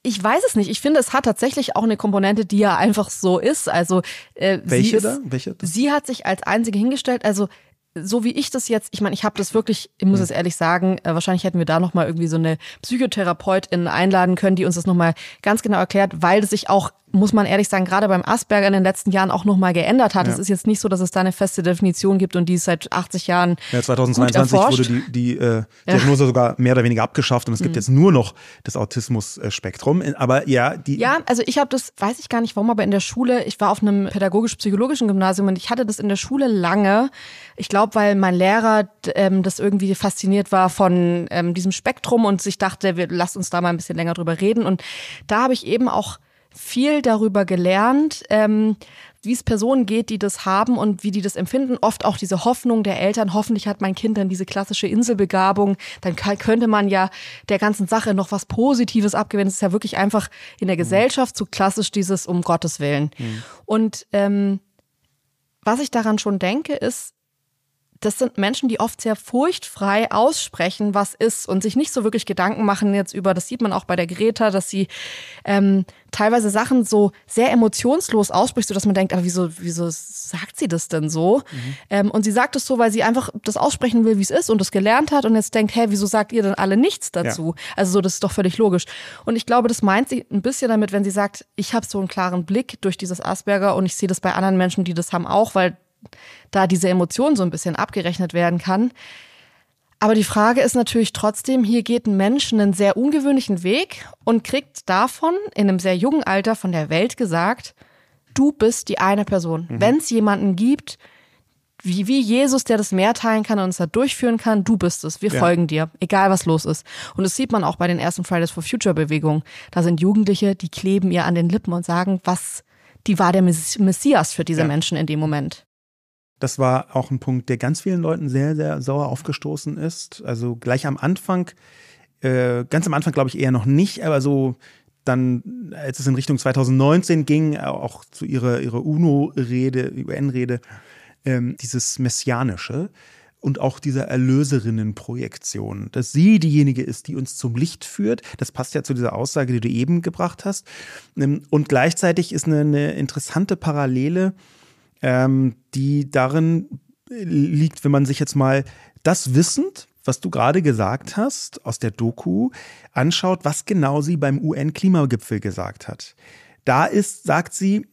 Speaker 1: ich weiß es nicht. Ich finde, es hat tatsächlich auch eine Komponente, die ja einfach so ist. Also
Speaker 2: äh, welche ist, da? Welche?
Speaker 1: Sie hat sich als einzige hingestellt. Also so wie ich das jetzt, ich meine, ich habe das wirklich, ich muss hm. es ehrlich sagen, äh, wahrscheinlich hätten wir da nochmal irgendwie so eine Psychotherapeutin einladen können, die uns das nochmal ganz genau erklärt, weil das sich auch muss man ehrlich sagen, gerade beim Asperger in den letzten Jahren auch nochmal geändert hat. Ja. Es ist jetzt nicht so, dass es da eine feste Definition gibt und die ist seit 80 Jahren.
Speaker 2: Ja, 2022 wurde die, die äh, Diagnose ja. sogar mehr oder weniger abgeschafft und es gibt mhm. jetzt nur noch das Autismus-Spektrum. Aber ja, die.
Speaker 1: Ja, also ich habe das, weiß ich gar nicht warum, aber in der Schule, ich war auf einem pädagogisch-psychologischen Gymnasium und ich hatte das in der Schule lange. Ich glaube, weil mein Lehrer ähm, das irgendwie fasziniert war von ähm, diesem Spektrum und sich dachte, wir lasst uns da mal ein bisschen länger drüber reden. Und da habe ich eben auch viel darüber gelernt, ähm, wie es Personen geht, die das haben und wie die das empfinden. Oft auch diese Hoffnung der Eltern, hoffentlich hat mein Kind dann diese klassische Inselbegabung, dann könnte man ja der ganzen Sache noch was Positives abgewinnen. Es ist ja wirklich einfach in der mhm. Gesellschaft so klassisch dieses um Gottes Willen. Mhm. Und ähm, was ich daran schon denke, ist, das sind Menschen, die oft sehr furchtfrei aussprechen, was ist und sich nicht so wirklich Gedanken machen jetzt über, das sieht man auch bei der Greta, dass sie ähm, teilweise Sachen so sehr emotionslos ausspricht, sodass man denkt, aber wieso, wieso sagt sie das denn so? Mhm. Ähm, und sie sagt es so, weil sie einfach das aussprechen will, wie es ist und das gelernt hat und jetzt denkt, hä, wieso sagt ihr denn alle nichts dazu? Ja. Also so, das ist doch völlig logisch. Und ich glaube, das meint sie ein bisschen damit, wenn sie sagt, ich habe so einen klaren Blick durch dieses Asperger und ich sehe das bei anderen Menschen, die das haben auch, weil da diese Emotion so ein bisschen abgerechnet werden kann. Aber die Frage ist natürlich trotzdem, hier geht ein Mensch einen sehr ungewöhnlichen Weg und kriegt davon in einem sehr jungen Alter von der Welt gesagt, du bist die eine Person. Mhm. Wenn es jemanden gibt, wie, wie Jesus, der das Meer teilen kann und uns da durchführen kann, du bist es. Wir ja. folgen dir, egal was los ist. Und das sieht man auch bei den ersten Fridays for Future Bewegungen. Da sind Jugendliche, die kleben ihr an den Lippen und sagen, was, die war der Messias für diese ja. Menschen in dem Moment.
Speaker 2: Das war auch ein Punkt, der ganz vielen Leuten sehr, sehr sauer aufgestoßen ist. Also gleich am Anfang, äh, ganz am Anfang glaube ich eher noch nicht, aber so dann, als es in Richtung 2019 ging, auch zu ihrer, ihrer UNO-Rede, UN-Rede, ähm, dieses Messianische und auch dieser Erlöserinnenprojektion, dass sie diejenige ist, die uns zum Licht führt. Das passt ja zu dieser Aussage, die du eben gebracht hast. Ähm, und gleichzeitig ist eine, eine interessante Parallele, ähm, die darin liegt, wenn man sich jetzt mal das wissend, was du gerade gesagt hast, aus der Doku anschaut, was genau sie beim UN-Klimagipfel gesagt hat. Da ist, sagt sie,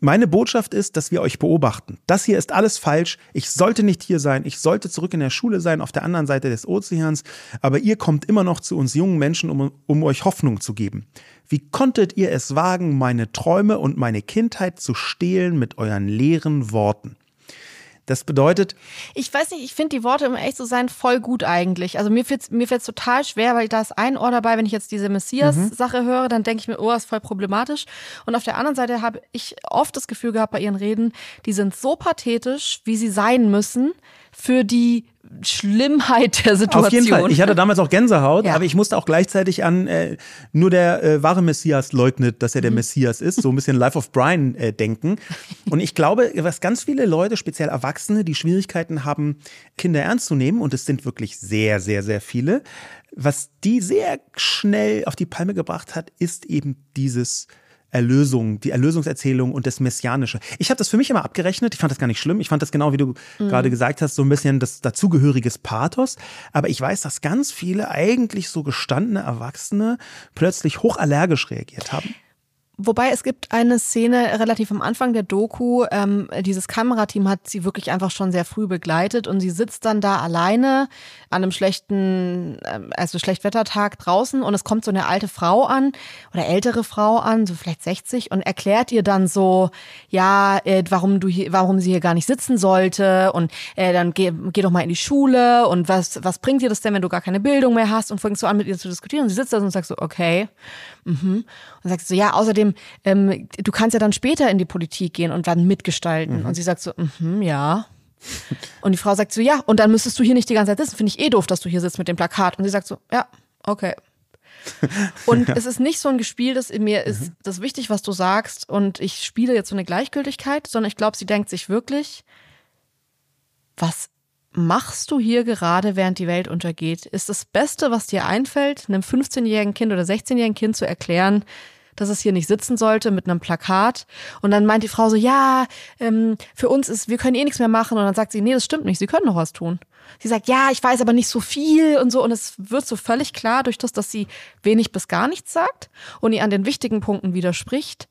Speaker 2: meine Botschaft ist, dass wir euch beobachten. Das hier ist alles falsch. Ich sollte nicht hier sein. Ich sollte zurück in der Schule sein, auf der anderen Seite des Ozeans. Aber ihr kommt immer noch zu uns jungen Menschen, um, um euch Hoffnung zu geben. Wie konntet ihr es wagen, meine Träume und meine Kindheit zu stehlen mit euren leeren Worten? Das bedeutet.
Speaker 1: Ich weiß nicht, ich finde die Worte, um echt zu sein, voll gut eigentlich. Also mir fällt mir fällt's total schwer, weil da ist ein Ohr dabei, wenn ich jetzt diese Messias-Sache mhm. höre, dann denke ich mir, oh, ist voll problematisch. Und auf der anderen Seite habe ich oft das Gefühl gehabt bei ihren Reden, die sind so pathetisch, wie sie sein müssen, für die Schlimmheit der Situation.
Speaker 2: Auf jeden Fall. Ich hatte damals auch Gänsehaut, ja. aber ich musste auch gleichzeitig an äh, nur der äh, wahre Messias leugnet, dass er der mhm. Messias ist, so ein bisschen Life of Brian äh, denken. Und ich glaube, was ganz viele Leute, speziell Erwachsene, die Schwierigkeiten haben, Kinder ernst zu nehmen, und es sind wirklich sehr, sehr, sehr viele, was die sehr schnell auf die Palme gebracht hat, ist eben dieses Erlösung, die Erlösungserzählung und das Messianische. Ich habe das für mich immer abgerechnet. Ich fand das gar nicht schlimm. Ich fand das genau, wie du mhm. gerade gesagt hast, so ein bisschen das dazugehöriges Pathos. Aber ich weiß, dass ganz viele eigentlich so gestandene Erwachsene plötzlich hochallergisch reagiert haben.
Speaker 1: Wobei es gibt eine Szene relativ am Anfang der Doku, ähm, dieses Kamerateam hat sie wirklich einfach schon sehr früh begleitet und sie sitzt dann da alleine an einem schlechten, ähm, also Schlechtwettertag draußen und es kommt so eine alte Frau an oder ältere Frau an, so vielleicht 60 und erklärt ihr dann so, ja, äh, warum du hier, warum sie hier gar nicht sitzen sollte und äh, dann geh, geh doch mal in die Schule und was, was bringt dir das denn, wenn du gar keine Bildung mehr hast und fängst so an mit ihr zu diskutieren und sie sitzt da und sagt so, okay, mhm. und sagt so, ja, außerdem dem, ähm, du kannst ja dann später in die Politik gehen und dann mitgestalten. Mhm. Und sie sagt so, mhm, ja. Und die Frau sagt so, ja, und dann müsstest du hier nicht die ganze Zeit sitzen. Finde ich eh doof, dass du hier sitzt mit dem Plakat. Und sie sagt so, ja, okay. Und ja. es ist nicht so ein Gespiel, dass in mir ist mhm. das wichtig, was du sagst, und ich spiele jetzt so eine Gleichgültigkeit, sondern ich glaube, sie denkt sich wirklich, was machst du hier gerade, während die Welt untergeht? Ist das Beste, was dir einfällt, einem 15-jährigen Kind oder 16-jährigen Kind zu erklären, dass es hier nicht sitzen sollte mit einem Plakat. Und dann meint die Frau so, ja, ähm, für uns ist, wir können eh nichts mehr machen. Und dann sagt sie, nee, das stimmt nicht, sie können noch was tun. Sie sagt, ja, ich weiß aber nicht so viel und so. Und es wird so völlig klar durch das, dass sie wenig bis gar nichts sagt und ihr an den wichtigen Punkten widerspricht,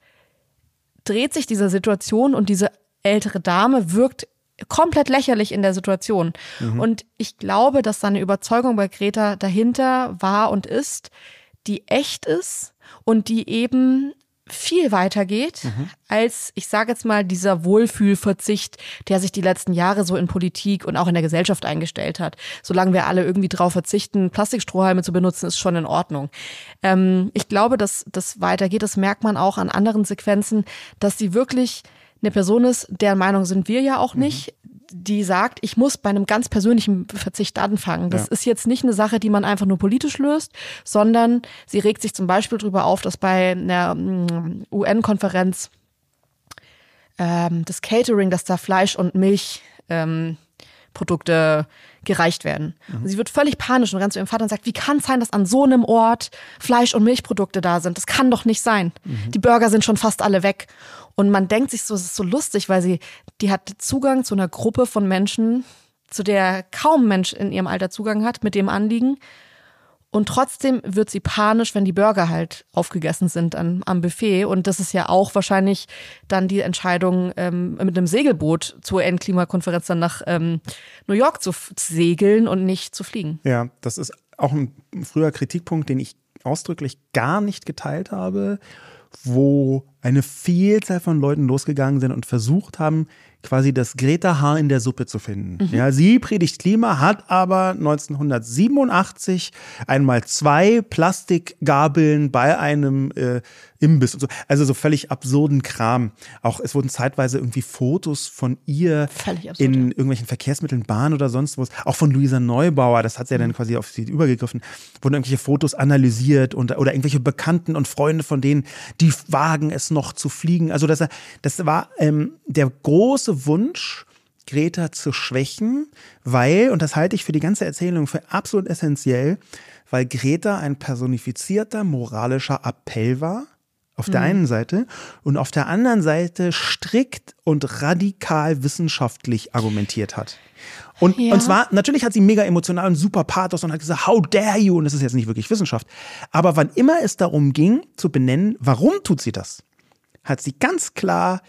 Speaker 1: dreht sich diese Situation und diese ältere Dame wirkt komplett lächerlich in der Situation. Mhm. Und ich glaube, dass seine Überzeugung bei Greta dahinter war und ist, die echt ist und die eben viel weiter geht mhm. als, ich sage jetzt mal, dieser Wohlfühlverzicht, der sich die letzten Jahre so in Politik und auch in der Gesellschaft eingestellt hat. Solange wir alle irgendwie drauf verzichten, Plastikstrohhalme zu benutzen, ist schon in Ordnung. Ähm, ich glaube, dass das weitergeht. Das merkt man auch an anderen Sequenzen, dass sie wirklich eine Person ist, deren Meinung sind wir ja auch mhm. Die sagt, ich muss bei einem ganz persönlichen Verzicht anfangen. Das ja. ist jetzt nicht eine Sache, die man einfach nur politisch löst, sondern sie regt sich zum Beispiel darüber auf, dass bei einer mm, UN-Konferenz ähm, das Catering, dass da Fleisch und Milch ähm, Produkte gereicht werden. Mhm. Und sie wird völlig panisch und rennt zu ihrem Vater und sagt, wie kann es sein, dass an so einem Ort Fleisch- und Milchprodukte da sind? Das kann doch nicht sein. Mhm. Die Burger sind schon fast alle weg. Und man denkt sich so, es ist so lustig, weil sie, die hat Zugang zu einer Gruppe von Menschen, zu der kaum Mensch in ihrem Alter Zugang hat, mit dem Anliegen. Und trotzdem wird sie panisch, wenn die Burger halt aufgegessen sind an, am Buffet. Und das ist ja auch wahrscheinlich dann die Entscheidung, ähm, mit einem Segelboot zur UN-Klimakonferenz dann nach ähm, New York zu segeln und nicht zu fliegen.
Speaker 2: Ja, das ist auch ein früher Kritikpunkt, den ich ausdrücklich gar nicht geteilt habe, wo eine Vielzahl von Leuten losgegangen sind und versucht haben, quasi das Greta Haar in der Suppe zu finden. Mhm. Ja, sie predigt Klima, hat aber 1987 einmal zwei Plastikgabeln bei einem äh, Imbiss und so. Also so völlig absurden Kram. Auch es wurden zeitweise irgendwie Fotos von ihr absurd, in ja. irgendwelchen Verkehrsmitteln, Bahn oder sonst was. Auch von Luisa Neubauer, das hat sie ja dann mhm. quasi auf sie übergegriffen, wurden irgendwelche Fotos analysiert und, oder irgendwelche Bekannten und Freunde von denen, die wagen es noch zu fliegen. Also das, das war ähm, der große Wunsch, Greta zu schwächen, weil, und das halte ich für die ganze Erzählung für absolut essentiell, weil Greta ein personifizierter moralischer Appell war, auf der mhm. einen Seite und auf der anderen Seite strikt und radikal wissenschaftlich argumentiert hat. Und, ja. und zwar, natürlich hat sie mega emotional und super Pathos und hat gesagt, how dare you? Und das ist jetzt nicht wirklich Wissenschaft. Aber wann immer es darum ging, zu benennen, warum tut sie das, hat sie ganz klar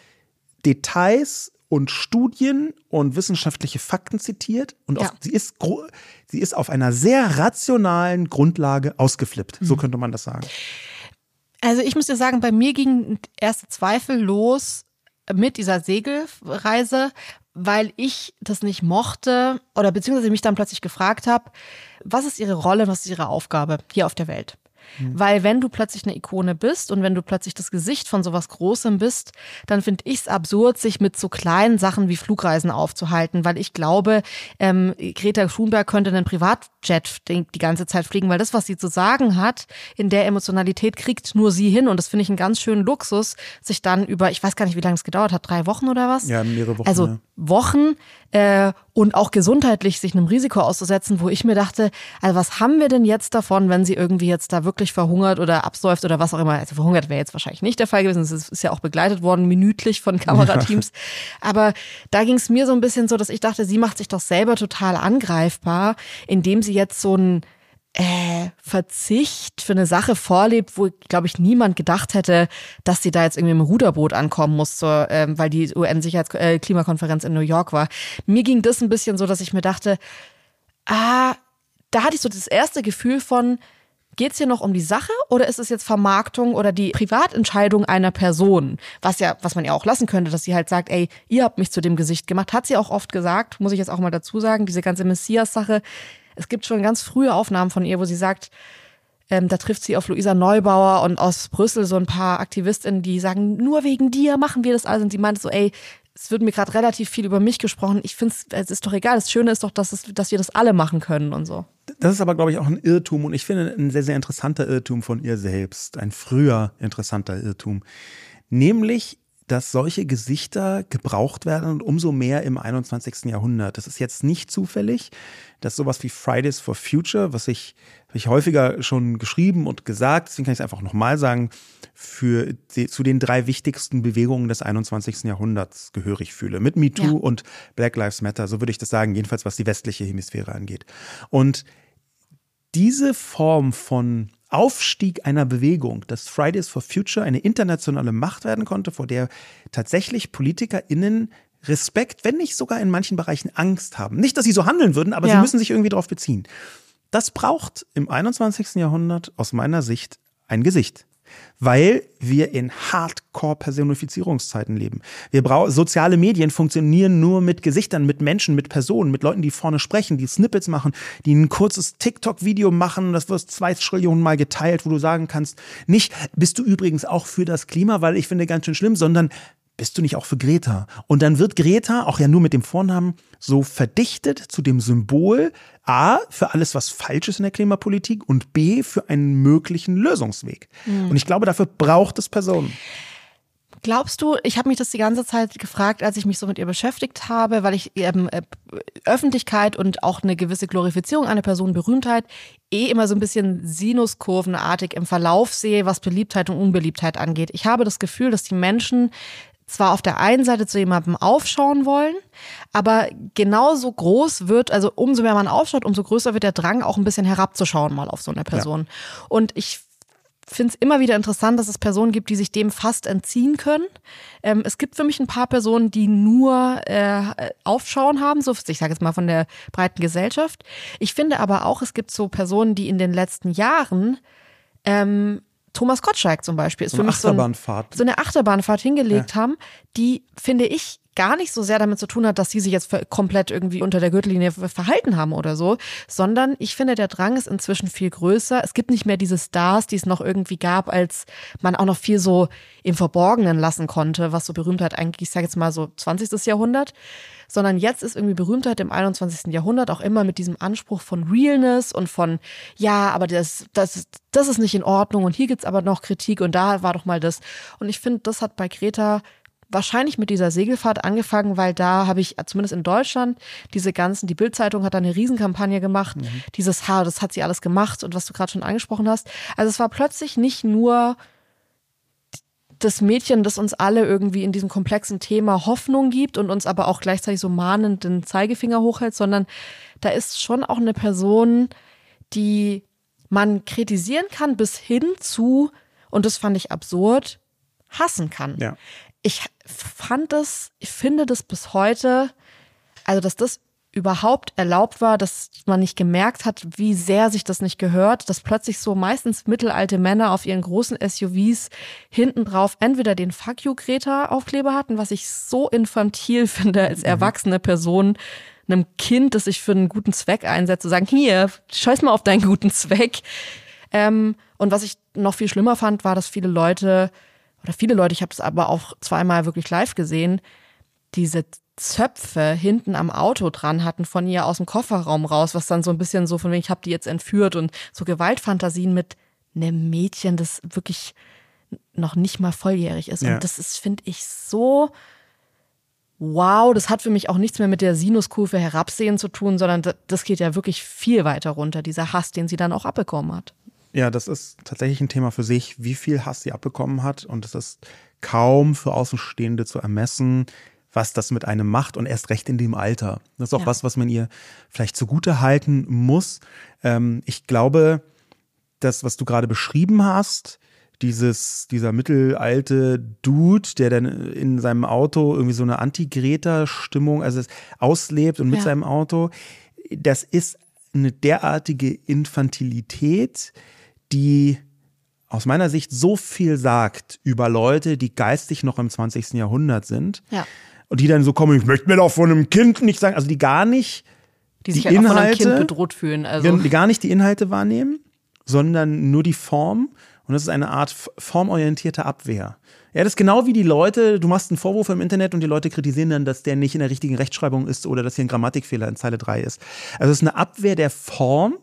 Speaker 2: Details und Studien und wissenschaftliche Fakten zitiert und ja. sie, ist sie ist auf einer sehr rationalen Grundlage ausgeflippt. Mhm. So könnte man das sagen.
Speaker 1: Also ich muss dir sagen, bei mir ging erste Zweifel los mit dieser Segelreise, weil ich das nicht mochte oder beziehungsweise mich dann plötzlich gefragt habe, was ist ihre Rolle, was ist ihre Aufgabe hier auf der Welt? Mhm. Weil wenn du plötzlich eine Ikone bist und wenn du plötzlich das Gesicht von sowas Großem bist, dann finde ich es absurd, sich mit so kleinen Sachen wie Flugreisen aufzuhalten, weil ich glaube, ähm, Greta Thunberg könnte einen Privatjet die ganze Zeit fliegen, weil das, was sie zu sagen hat, in der Emotionalität kriegt nur sie hin und das finde ich einen ganz schönen Luxus, sich dann über, ich weiß gar nicht, wie lange es gedauert hat, drei Wochen oder was?
Speaker 2: Ja, mehrere Wochen.
Speaker 1: Also
Speaker 2: ja.
Speaker 1: Wochen äh, und auch gesundheitlich sich einem Risiko auszusetzen, wo ich mir dachte, also was haben wir denn jetzt davon, wenn sie irgendwie jetzt da wirklich verhungert oder absäuft oder was auch immer. Also verhungert wäre jetzt wahrscheinlich nicht der Fall gewesen. Es ist ja auch begleitet worden, minütlich von Kamerateams. Aber da ging es mir so ein bisschen so, dass ich dachte, sie macht sich doch selber total angreifbar, indem sie jetzt so ein äh, Verzicht für eine Sache vorlebt, wo, glaube ich, niemand gedacht hätte, dass sie da jetzt irgendwie im Ruderboot ankommen muss, zur, äh, weil die UN-Sicherheitsklimakonferenz äh, in New York war. Mir ging das ein bisschen so, dass ich mir dachte, ah, da hatte ich so das erste Gefühl von, Geht es hier noch um die Sache oder ist es jetzt Vermarktung oder die Privatentscheidung einer Person? Was ja, was man ja auch lassen könnte, dass sie halt sagt, ey, ihr habt mich zu dem Gesicht gemacht. Hat sie auch oft gesagt, muss ich jetzt auch mal dazu sagen, diese ganze Messias-Sache. Es gibt schon ganz frühe Aufnahmen von ihr, wo sie sagt, ähm, da trifft sie auf Luisa Neubauer und aus Brüssel so ein paar AktivistInnen, die sagen, nur wegen dir machen wir das alles. Und sie meinte so, ey, es wird mir gerade relativ viel über mich gesprochen. Ich finde es ist doch egal. Das Schöne ist doch, dass, es, dass wir das alle machen können und so.
Speaker 2: Das ist aber, glaube ich, auch ein Irrtum und ich finde ein sehr, sehr interessanter Irrtum von ihr selbst. Ein früher interessanter Irrtum. Nämlich, dass solche Gesichter gebraucht werden und umso mehr im 21. Jahrhundert. Das ist jetzt nicht zufällig, dass sowas wie Fridays for Future, was ich, ich häufiger schon geschrieben und gesagt, deswegen kann ich es einfach nochmal sagen, für die, zu den drei wichtigsten Bewegungen des 21. Jahrhunderts gehörig fühle. Mit MeToo ja. und Black Lives Matter, so würde ich das sagen, jedenfalls was die westliche Hemisphäre angeht. Und diese Form von Aufstieg einer Bewegung, dass Fridays for Future eine internationale Macht werden konnte, vor der tatsächlich PolitikerInnen Respekt, wenn nicht sogar in manchen Bereichen Angst haben. Nicht, dass sie so handeln würden, aber ja. sie müssen sich irgendwie darauf beziehen. Das braucht im 21. Jahrhundert aus meiner Sicht ein Gesicht weil wir in Hardcore-Personifizierungszeiten leben. Wir brauchen soziale Medien funktionieren nur mit Gesichtern, mit Menschen, mit Personen, mit Leuten, die vorne sprechen, die Snippets machen, die ein kurzes TikTok-Video machen, das wird zwei Trillionen Mal geteilt, wo du sagen kannst, nicht bist du übrigens auch für das Klima, weil ich finde ganz schön schlimm, sondern bist du nicht auch für Greta? Und dann wird Greta, auch ja nur mit dem Vornamen, so verdichtet zu dem Symbol A für alles, was falsch ist in der Klimapolitik und B für einen möglichen Lösungsweg. Mhm. Und ich glaube, dafür braucht es Personen.
Speaker 1: Glaubst du, ich habe mich das die ganze Zeit gefragt, als ich mich so mit ihr beschäftigt habe, weil ich eben äh, Öffentlichkeit und auch eine gewisse Glorifizierung einer Person, Berühmtheit, eh immer so ein bisschen Sinuskurvenartig im Verlauf sehe, was Beliebtheit und Unbeliebtheit angeht. Ich habe das Gefühl, dass die Menschen zwar auf der einen Seite zu jemandem aufschauen wollen, aber genauso groß wird, also umso mehr man aufschaut, umso größer wird der Drang, auch ein bisschen herabzuschauen mal auf so eine Person. Ja. Und ich finde es immer wieder interessant, dass es Personen gibt, die sich dem fast entziehen können. Ähm, es gibt für mich ein paar Personen, die nur äh, Aufschauen haben, so ich sage jetzt mal von der breiten Gesellschaft. Ich finde aber auch, es gibt so Personen, die in den letzten Jahren ähm, Thomas Gottschalk zum Beispiel ist
Speaker 2: So
Speaker 1: für mich so, ein, so eine Achterbahnfahrt hingelegt haben, die, finde ich, gar nicht so sehr damit zu tun hat, dass sie sich jetzt komplett irgendwie unter der Gürtellinie ver- verhalten haben oder so, sondern ich finde, der Drang ist inzwischen viel größer. Es gibt nicht mehr diese Stars, die es noch irgendwie gab, als man auch noch viel so im Verborgenen lassen konnte, was so Berühmtheit eigentlich, ich sage jetzt mal so 20. Jahrhundert, sondern jetzt ist irgendwie Berühmtheit im 21. Jahrhundert auch immer mit diesem Anspruch von Realness und von, ja, aber das, das, das ist nicht in Ordnung und hier gibt's aber noch Kritik und da war doch mal das. Und ich finde, das hat bei Greta wahrscheinlich mit dieser Segelfahrt angefangen, weil da habe ich zumindest in Deutschland diese ganzen, die Bildzeitung hat da eine Riesenkampagne gemacht, dieses Ha, das hat sie alles gemacht und was du gerade schon angesprochen hast. Also es war plötzlich nicht nur das Mädchen, das uns alle irgendwie in diesem komplexen Thema Hoffnung gibt und uns aber auch gleichzeitig so mahnend den Zeigefinger hochhält, sondern da ist schon auch eine Person, die man kritisieren kann bis hin zu, und das fand ich absurd, hassen kann.
Speaker 2: Ja.
Speaker 1: Ich fand das, ich finde das bis heute, also dass das überhaupt erlaubt war, dass man nicht gemerkt hat, wie sehr sich das nicht gehört, dass plötzlich so meistens mittelalte Männer auf ihren großen SUVs hinten drauf entweder den Fuck you Greta Aufkleber hatten, was ich so infantil finde als erwachsene Person, einem Kind, das sich für einen guten Zweck einsetzt, zu sagen, hier, scheiß mal auf deinen guten Zweck. Ähm, und was ich noch viel schlimmer fand, war, dass viele Leute, oder viele Leute, ich habe es aber auch zweimal wirklich live gesehen, diese Zöpfe hinten am Auto dran hatten von ihr aus dem Kofferraum raus, was dann so ein bisschen so von wegen, ich habe die jetzt entführt und so Gewaltfantasien mit einem Mädchen, das wirklich noch nicht mal volljährig ist.
Speaker 2: Ja.
Speaker 1: Und das ist, finde ich, so wow, das hat für mich auch nichts mehr mit der Sinuskurve herabsehen zu tun, sondern das- das geht ja wirklich viel weiter runter, dieser Hass, den sie dann auch abbekommen hat.
Speaker 2: Ja, das ist tatsächlich ein Thema für sich, wie viel Hass sie abbekommen hat. Und es ist kaum für Außenstehende zu ermessen, was das mit einem macht und erst recht in dem Alter. Das ist auch
Speaker 1: Ja.
Speaker 2: was, was man ihr vielleicht zugute halten muss. Ähm, ich glaube, das, was du gerade beschrieben hast, dieses, dieser mittelalte Dude, der dann in seinem Auto irgendwie so eine Anti-Greta-Stimmung, also auslebt und mit
Speaker 1: Ja.
Speaker 2: seinem Auto, das ist eine derartige Infantilität, die aus meiner Sicht so viel sagt über Leute, die geistig noch im 20. Jahrhundert sind.
Speaker 1: Ja.
Speaker 2: Und die dann so kommen, ich möchte mir doch von einem Kind nicht sagen, also die gar nicht
Speaker 1: Die sich
Speaker 2: Die
Speaker 1: halt auch von einem
Speaker 2: Inhalte-
Speaker 1: Kind bedroht fühlen. Also,
Speaker 2: die gar nicht die Inhalte wahrnehmen, sondern nur die Form. Und das ist eine Art formorientierte Abwehr. Ja, das ist genau wie die Leute, du machst einen Vorwurf im Internet und die Leute kritisieren dann, dass der nicht in der richtigen Rechtschreibung ist oder dass hier ein Grammatikfehler in Zeile 3 ist. Also es ist eine Abwehr der Form.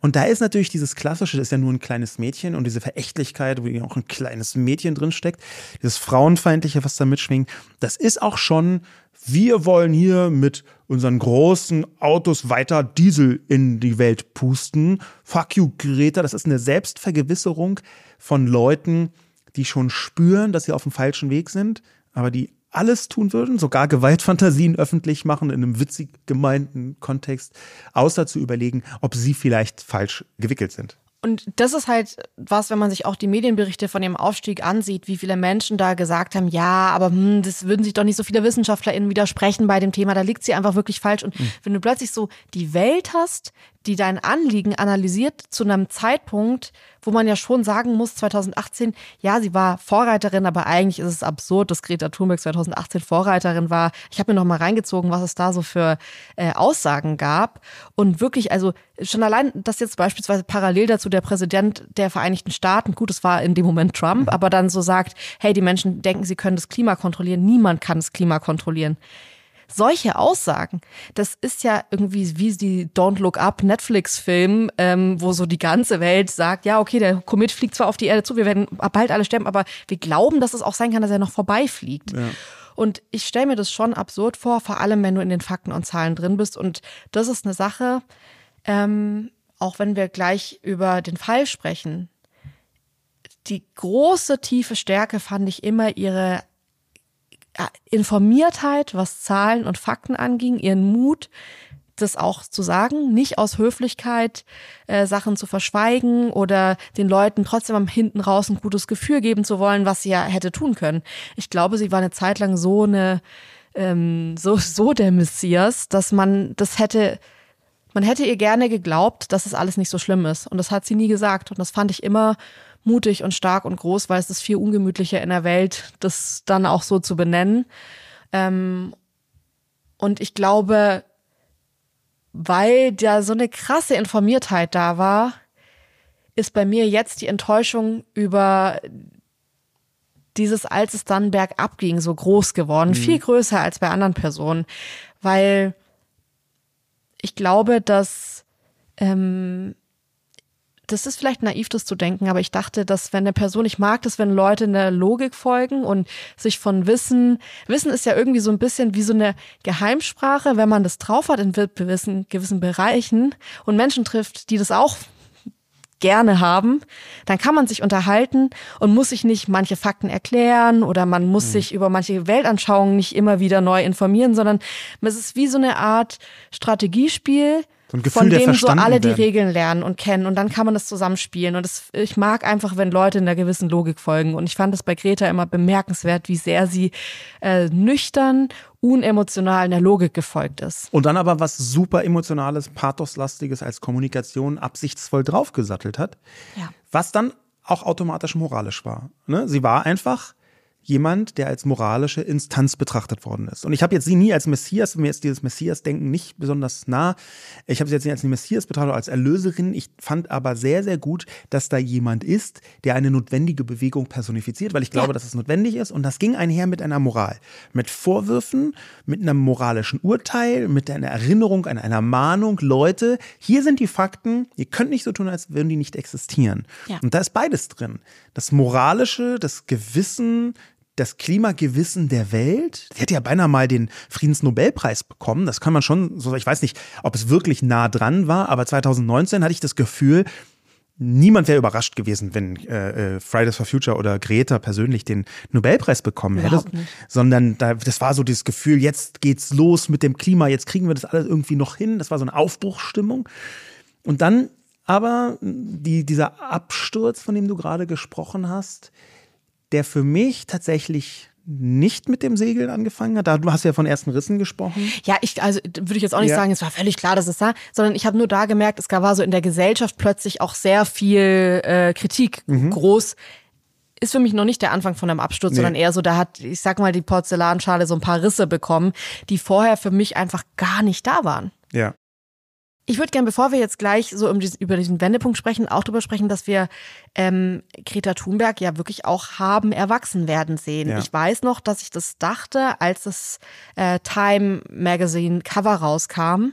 Speaker 2: Und da ist natürlich dieses Klassische, das ist ja nur ein kleines Mädchen und diese Verächtlichkeit, wo auch ein kleines Mädchen drin steckt, dieses Frauenfeindliche, was da mitschwingt, das ist auch schon, wir wollen hier mit unseren großen Autos weiter Diesel in die Welt pusten. Fuck you, Greta. Das ist eine Selbstvergewisserung von Leuten, die schon spüren, dass sie auf dem falschen Weg sind, aber die alles tun würden, sogar Gewaltfantasien öffentlich machen in einem witzig gemeinten Kontext, außer zu überlegen, ob sie vielleicht falsch gewickelt sind.
Speaker 1: Und das ist halt was, wenn man sich auch die Medienberichte von dem Aufstieg ansieht, wie viele Menschen da gesagt haben, ja, aber hm, das würden sich doch nicht so viele WissenschaftlerInnen widersprechen bei dem Thema, da liegt sie einfach wirklich falsch. Und wenn du plötzlich so die Welt hast, die dein Anliegen analysiert zu einem Zeitpunkt, wo man ja schon sagen muss, 2018, ja, sie war Vorreiterin, aber eigentlich ist es absurd, dass Greta Thunberg 2018 Vorreiterin war. Ich habe mir noch mal reingezogen, was es da so für äh, Aussagen gab. Und wirklich, also schon allein, dass jetzt beispielsweise parallel dazu der Präsident der Vereinigten Staaten, gut, es war in dem Moment Trump, aber dann so sagt, hey, die Menschen denken, sie können das Klima kontrollieren. Niemand kann das Klima kontrollieren solche Aussagen, das ist ja irgendwie wie die Don't Look Up Netflix-Film, ähm, wo so die ganze Welt sagt, ja, okay, der Komet fliegt zwar auf die Erde zu, wir werden bald alle sterben, aber wir glauben, dass es auch sein kann, dass er noch vorbeifliegt. Und ich stelle mir das schon absurd vor, vor allem wenn du in den Fakten und Zahlen drin bist. Und das ist eine Sache, ähm, auch wenn wir gleich über den Fall sprechen. Die große, tiefe Stärke fand ich immer ihre Informiertheit, was Zahlen und Fakten anging, ihren Mut, das auch zu sagen, nicht aus Höflichkeit äh, Sachen zu verschweigen oder den Leuten trotzdem am hinten raus ein gutes Gefühl geben zu wollen, was sie ja hätte tun können. Ich glaube, sie war eine Zeit lang so eine ähm, so so der Messias, dass man das hätte man hätte ihr gerne geglaubt, dass es alles nicht so schlimm ist und das hat sie nie gesagt und das fand ich immer mutig und stark und groß, weil es ist viel ungemütlicher in der Welt, das dann auch so zu benennen. Ähm, und ich glaube, weil da so eine krasse Informiertheit da war, ist bei mir jetzt die Enttäuschung über dieses, als es dann bergab ging, so groß geworden, mhm. viel größer als bei anderen Personen, weil ich glaube, dass ähm, das ist vielleicht naiv, das zu denken, aber ich dachte, dass wenn eine Person, ich mag das, wenn Leute einer Logik folgen und sich von Wissen, Wissen ist ja irgendwie so ein bisschen wie so eine Geheimsprache, wenn man das drauf hat in gewissen, gewissen Bereichen und Menschen trifft, die das auch gerne haben, dann kann man sich unterhalten und muss sich nicht manche Fakten erklären oder man muss mhm. sich über manche Weltanschauungen nicht immer wieder neu informieren, sondern es ist wie so eine Art Strategiespiel, so Gefühl, von dem so alle die Regeln lernen und kennen und dann kann man das zusammenspielen und das, ich mag einfach, wenn Leute in einer gewissen Logik folgen und ich fand es bei Greta immer bemerkenswert, wie sehr sie äh, nüchtern, unemotional in der Logik gefolgt ist.
Speaker 2: Und dann aber was super emotionales, pathoslastiges als Kommunikation absichtsvoll draufgesattelt hat, ja. was dann auch automatisch moralisch war. Ne? Sie war einfach jemand, der als moralische Instanz betrachtet worden ist. Und ich habe jetzt sie nie als Messias, mir ist dieses Messias-Denken nicht besonders nah. Ich habe sie jetzt nicht als Messias betrachtet, als Erlöserin. Ich fand aber sehr, sehr gut, dass da jemand ist, der eine notwendige Bewegung personifiziert, weil ich glaube, ja. dass es notwendig ist. Und das ging einher mit einer Moral, mit Vorwürfen, mit einem moralischen Urteil, mit einer Erinnerung an einer Mahnung. Leute, hier sind die Fakten. Ihr könnt nicht so tun, als würden die nicht existieren. Ja. Und da ist beides drin. Das Moralische, das Gewissen, das Klimagewissen der Welt. Sie hätte ja beinahe mal den Friedensnobelpreis bekommen. Das kann man schon, so, ich weiß nicht, ob es wirklich nah dran war, aber 2019 hatte ich das Gefühl, niemand wäre überrascht gewesen, wenn äh, äh, Fridays for Future oder Greta persönlich den Nobelpreis bekommen hätte, sondern da, das war so dieses Gefühl, jetzt geht's los mit dem Klima, jetzt kriegen wir das alles irgendwie noch hin. Das war so eine Aufbruchsstimmung. Und dann aber die, dieser Absturz, von dem du gerade gesprochen hast, der für mich tatsächlich nicht mit dem Segeln angefangen hat? Da, du hast ja von ersten Rissen gesprochen.
Speaker 1: Ja, ich, also würde ich jetzt auch nicht ja. sagen, es war völlig klar, dass es da, sondern ich habe nur da gemerkt, es war so in der Gesellschaft plötzlich auch sehr viel äh, Kritik mhm. groß. Ist für mich noch nicht der Anfang von einem Absturz, nee. sondern eher so, da hat, ich sag mal, die Porzellanschale so ein paar Risse bekommen, die vorher für mich einfach gar nicht da waren.
Speaker 2: Ja.
Speaker 1: Ich würde gerne, bevor wir jetzt gleich so um diesen, über diesen Wendepunkt sprechen, auch darüber sprechen, dass wir ähm, Greta Thunberg ja wirklich auch haben erwachsen werden sehen. Ja. Ich weiß noch, dass ich das dachte, als das äh, Time Magazine Cover rauskam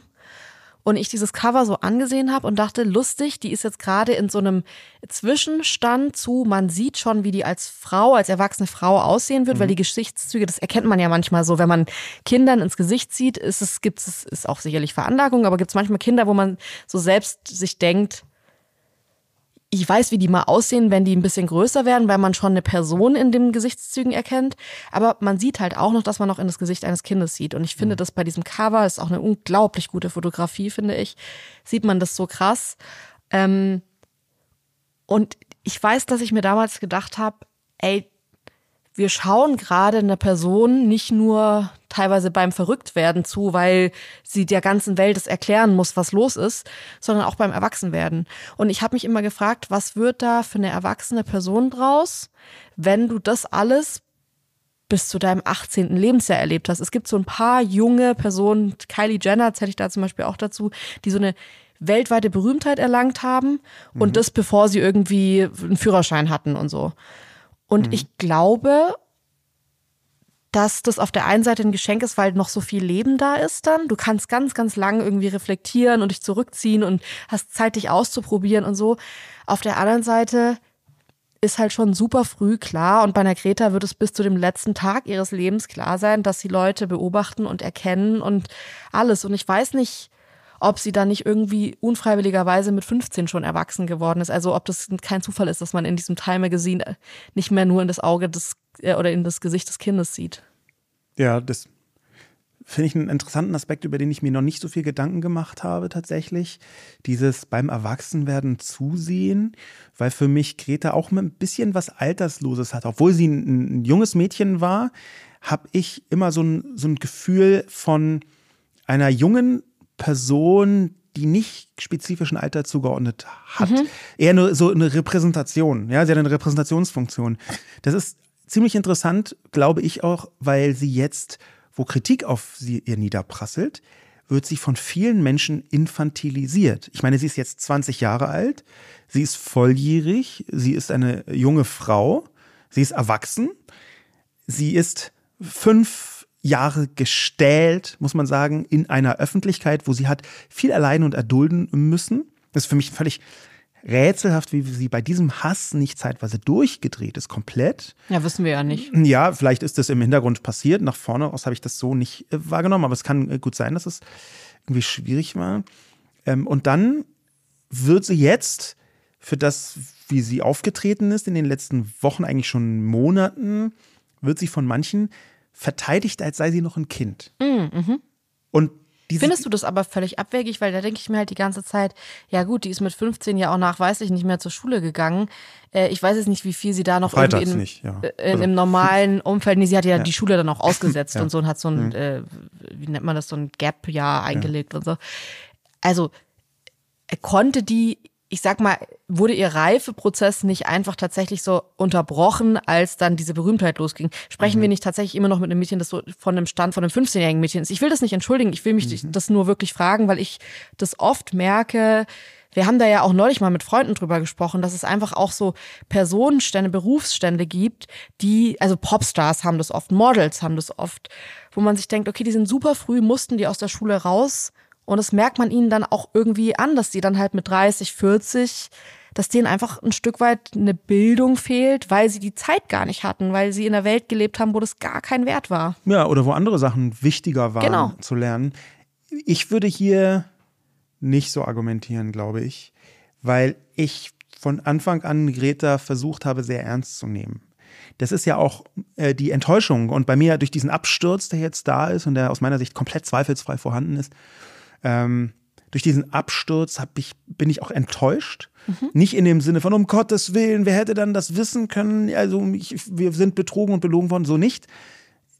Speaker 1: und ich dieses Cover so angesehen habe und dachte, lustig, die ist jetzt gerade in so einem Zwischenstand zu, man sieht schon, wie die als Frau, als erwachsene Frau aussehen wird, mhm. weil die Gesichtszüge, das erkennt man ja manchmal so, wenn man Kindern ins Gesicht sieht, ist es, gibt es, ist auch sicherlich Veranlagung, aber gibt es manchmal Kinder, wo man so selbst sich denkt, ich weiß, wie die mal aussehen, wenn die ein bisschen größer werden, weil man schon eine Person in den Gesichtszügen erkennt. Aber man sieht halt auch noch, dass man noch in das Gesicht eines Kindes sieht. Und ich finde, mhm. das bei diesem Cover ist auch eine unglaublich gute Fotografie, finde ich. Sieht man das so krass. Ähm, und ich weiß, dass ich mir damals gedacht habe, ey, wir schauen gerade einer Person nicht nur teilweise beim Verrücktwerden zu, weil sie der ganzen Welt es erklären muss, was los ist, sondern auch beim Erwachsenwerden. Und ich habe mich immer gefragt, was wird da für eine erwachsene Person draus, wenn du das alles bis zu deinem 18. Lebensjahr erlebt hast. Es gibt so ein paar junge Personen, Kylie Jenner zähle ich da zum Beispiel auch dazu, die so eine weltweite Berühmtheit erlangt haben und mhm. das bevor sie irgendwie einen Führerschein hatten und so. Und mhm. ich glaube, dass das auf der einen Seite ein Geschenk ist, weil noch so viel Leben da ist dann. Du kannst ganz, ganz lang irgendwie reflektieren und dich zurückziehen und hast Zeit, dich auszuprobieren und so. Auf der anderen Seite ist halt schon super früh klar und bei einer Greta wird es bis zu dem letzten Tag ihres Lebens klar sein, dass sie Leute beobachten und erkennen und alles. Und ich weiß nicht, ob sie dann nicht irgendwie unfreiwilligerweise mit 15 schon erwachsen geworden ist. Also ob das kein Zufall ist, dass man in diesem Time Magazine nicht mehr nur in das Auge des äh, oder in das Gesicht des Kindes sieht.
Speaker 2: Ja, das finde ich einen interessanten Aspekt, über den ich mir noch nicht so viel Gedanken gemacht habe tatsächlich. Dieses beim Erwachsenwerden zusehen, weil für mich Greta auch ein bisschen was Altersloses hat. Obwohl sie ein, ein junges Mädchen war, habe ich immer so ein, so ein Gefühl von einer jungen Person, die nicht spezifischen Alter zugeordnet hat. Mhm. Eher nur so eine Repräsentation. Ja, sie hat eine Repräsentationsfunktion. Das ist ziemlich interessant, glaube ich auch, weil sie jetzt, wo Kritik auf sie ihr niederprasselt, wird sie von vielen Menschen infantilisiert. Ich meine, sie ist jetzt 20 Jahre alt, sie ist volljährig, sie ist eine junge Frau, sie ist erwachsen, sie ist fünf Jahre gestählt, muss man sagen, in einer Öffentlichkeit, wo sie hat viel erleiden und erdulden müssen. Das ist für mich völlig rätselhaft, wie sie bei diesem Hass nicht zeitweise durchgedreht ist, komplett.
Speaker 1: Ja, wissen wir ja nicht.
Speaker 2: Ja, vielleicht ist das im Hintergrund passiert. Nach vorne aus habe ich das so nicht äh, wahrgenommen, aber es kann äh, gut sein, dass es irgendwie schwierig war. Ähm, und dann wird sie jetzt für das, wie sie aufgetreten ist in den letzten Wochen, eigentlich schon Monaten, wird sie von manchen verteidigt, als sei sie noch ein Kind.
Speaker 1: Mm, mhm.
Speaker 2: Und
Speaker 1: Findest du das aber völlig abwegig? Weil da denke ich mir halt die ganze Zeit, ja gut, die ist mit 15 ja auch nachweislich nicht mehr zur Schule gegangen. Äh, ich weiß jetzt nicht, wie viel sie da noch
Speaker 2: Freitags
Speaker 1: irgendwie in,
Speaker 2: nicht, ja.
Speaker 1: äh, also. im normalen Umfeld, nee, sie hat ja, ja, die Schule dann auch ausgesetzt
Speaker 2: ja.
Speaker 1: und so und hat so ein,
Speaker 2: mhm.
Speaker 1: äh, wie nennt man das, so ein Gap-Jahr eingelegt und so. Also konnte die ich sag mal, wurde ihr Reifeprozess nicht einfach tatsächlich so unterbrochen, als dann diese Berühmtheit losging? Sprechen mhm. wir nicht tatsächlich immer noch mit einem Mädchen, das so von einem Stand von einem 15-jährigen Mädchen ist? Ich will das nicht entschuldigen, ich will mich mhm. das nur wirklich fragen, weil ich das oft merke, wir haben da ja auch neulich mal mit Freunden drüber gesprochen, dass es einfach auch so Personenstände, Berufsstände gibt, die, also Popstars haben das oft, Models haben das oft, wo man sich denkt, okay, die sind super früh, mussten die aus der Schule raus und das merkt man ihnen dann auch irgendwie an, dass die dann halt mit 30, 40, dass denen einfach ein Stück weit eine Bildung fehlt, weil sie die Zeit gar nicht hatten, weil sie in einer Welt gelebt haben, wo das gar kein Wert war.
Speaker 2: Ja, oder wo andere Sachen wichtiger waren
Speaker 1: genau.
Speaker 2: zu lernen. Ich würde hier nicht so argumentieren, glaube ich, weil ich von Anfang an Greta versucht habe, sehr ernst zu nehmen. Das ist ja auch äh, die Enttäuschung und bei mir durch diesen Absturz, der jetzt da ist und der aus meiner Sicht komplett zweifelsfrei vorhanden ist, ähm, durch diesen Absturz ich, bin ich auch enttäuscht. Mhm. Nicht in dem Sinne von, um Gottes Willen, wer hätte dann das wissen können? Also ich, wir sind betrogen und belogen worden, so nicht.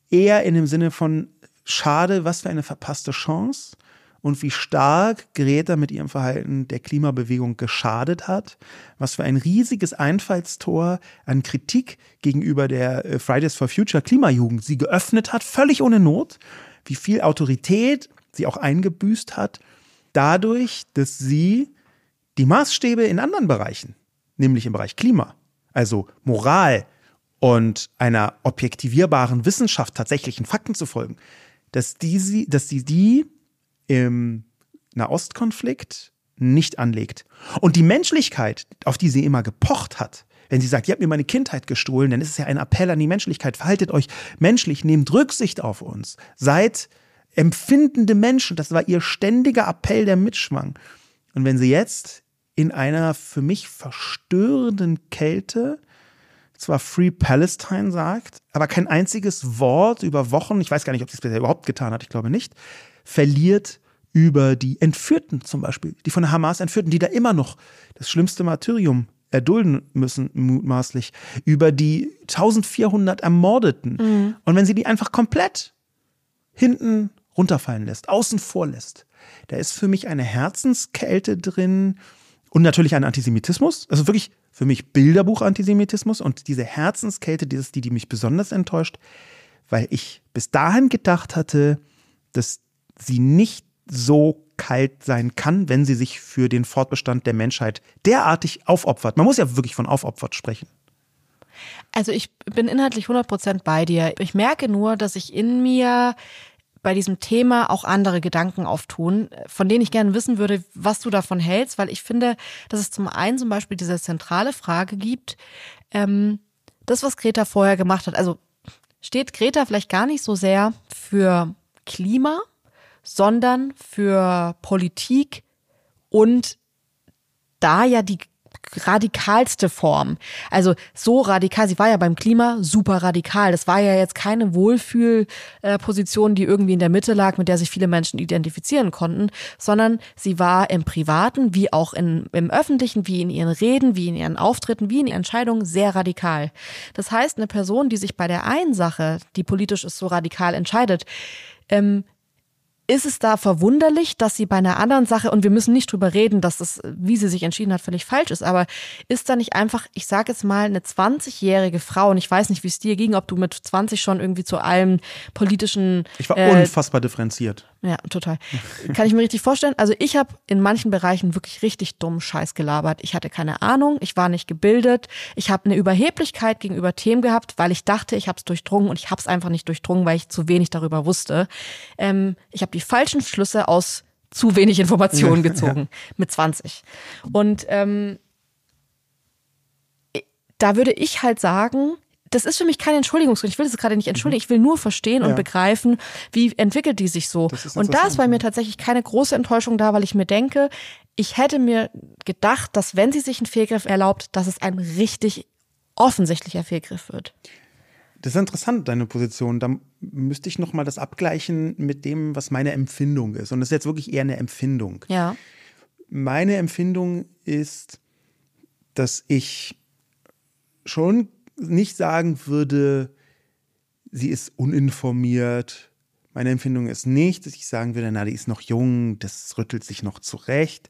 Speaker 2: Eher in dem Sinne von, schade, was für eine verpasste Chance und wie stark Greta mit ihrem Verhalten der Klimabewegung geschadet hat, was für ein riesiges Einfallstor an Kritik gegenüber der äh, Fridays for Future Klimajugend sie geöffnet hat, völlig ohne Not, wie viel Autorität sie auch eingebüßt hat, dadurch, dass sie die Maßstäbe in anderen Bereichen, nämlich im Bereich Klima, also Moral und einer objektivierbaren Wissenschaft tatsächlichen Fakten zu folgen, dass, die, dass sie die im Nahostkonflikt nicht anlegt. Und die Menschlichkeit, auf die sie immer gepocht hat, wenn sie sagt, ihr habt mir meine Kindheit gestohlen, dann ist es ja ein Appell an die Menschlichkeit. Verhaltet euch menschlich, nehmt Rücksicht auf uns. Seid empfindende Menschen. Das war ihr ständiger Appell, der mitschwang. Und wenn sie jetzt in einer für mich verstörenden Kälte zwar Free Palestine sagt, aber kein einziges Wort über Wochen, ich weiß gar nicht, ob sie es bisher überhaupt getan hat, ich glaube nicht, verliert über die Entführten zum Beispiel, die von der Hamas Entführten, die da immer noch das schlimmste Martyrium erdulden müssen, mutmaßlich, über die 1400 Ermordeten. Mhm. Und wenn sie die einfach komplett hinten runterfallen lässt, außen vor lässt. Da ist für mich eine Herzenskälte drin und natürlich ein Antisemitismus. Also wirklich für mich Bilderbuch-Antisemitismus und diese Herzenskälte, die ist die, die mich besonders enttäuscht, weil ich bis dahin gedacht hatte, dass sie nicht so kalt sein kann, wenn sie sich für den Fortbestand der Menschheit derartig aufopfert. Man muss ja wirklich von aufopfert sprechen.
Speaker 1: Also ich bin inhaltlich 100% bei dir. Ich merke nur, dass ich in mir bei diesem Thema auch andere Gedanken auftun, von denen ich gerne wissen würde, was du davon hältst, weil ich finde, dass es zum einen zum Beispiel diese zentrale Frage gibt, ähm, das, was Greta vorher gemacht hat, also steht Greta vielleicht gar nicht so sehr für Klima, sondern für Politik und da ja die radikalste Form. Also so radikal, sie war ja beim Klima super radikal. Das war ja jetzt keine Wohlfühlposition, die irgendwie in der Mitte lag, mit der sich viele Menschen identifizieren konnten, sondern sie war im Privaten, wie auch in, im Öffentlichen, wie in ihren Reden, wie in ihren Auftritten, wie in ihren Entscheidungen sehr radikal. Das heißt, eine Person, die sich bei der einen Sache, die politisch ist, so radikal entscheidet, ähm, ist es da verwunderlich, dass sie bei einer anderen Sache, und wir müssen nicht drüber reden, dass das, wie sie sich entschieden hat, völlig falsch ist, aber ist da nicht einfach, ich sage jetzt mal, eine 20-jährige Frau, und ich weiß nicht, wie es dir ging, ob du mit 20 schon irgendwie zu allem politischen.
Speaker 2: Ich war äh, unfassbar differenziert.
Speaker 1: Ja, total. Kann ich mir richtig vorstellen. Also ich habe in manchen Bereichen wirklich richtig dumm Scheiß gelabert. Ich hatte keine Ahnung, ich war nicht gebildet, ich habe eine Überheblichkeit gegenüber Themen gehabt, weil ich dachte, ich habe es durchdrungen und ich habe es einfach nicht durchdrungen, weil ich zu wenig darüber wusste. Ähm, ich habe die falschen Schlüsse aus zu wenig Informationen gezogen ja. mit 20. Und ähm, da würde ich halt sagen, das ist für mich keine Entschuldigungsgrund. Ich will das gerade nicht entschuldigen. Ich will nur verstehen ja. und begreifen, wie entwickelt die sich so. Und da ist bei mir tatsächlich keine große Enttäuschung da, weil ich mir denke, ich hätte mir gedacht, dass wenn sie sich einen Fehlgriff erlaubt, dass es ein richtig offensichtlicher Fehlgriff wird.
Speaker 2: Das ist interessant, deine Position. Da müsste ich nochmal das abgleichen mit dem, was meine Empfindung ist. Und das ist jetzt wirklich eher eine Empfindung.
Speaker 1: Ja.
Speaker 2: Meine Empfindung ist, dass ich schon nicht sagen würde, sie ist uninformiert. Meine Empfindung ist nicht, dass ich sagen würde, na, die ist noch jung, das rüttelt sich noch zurecht.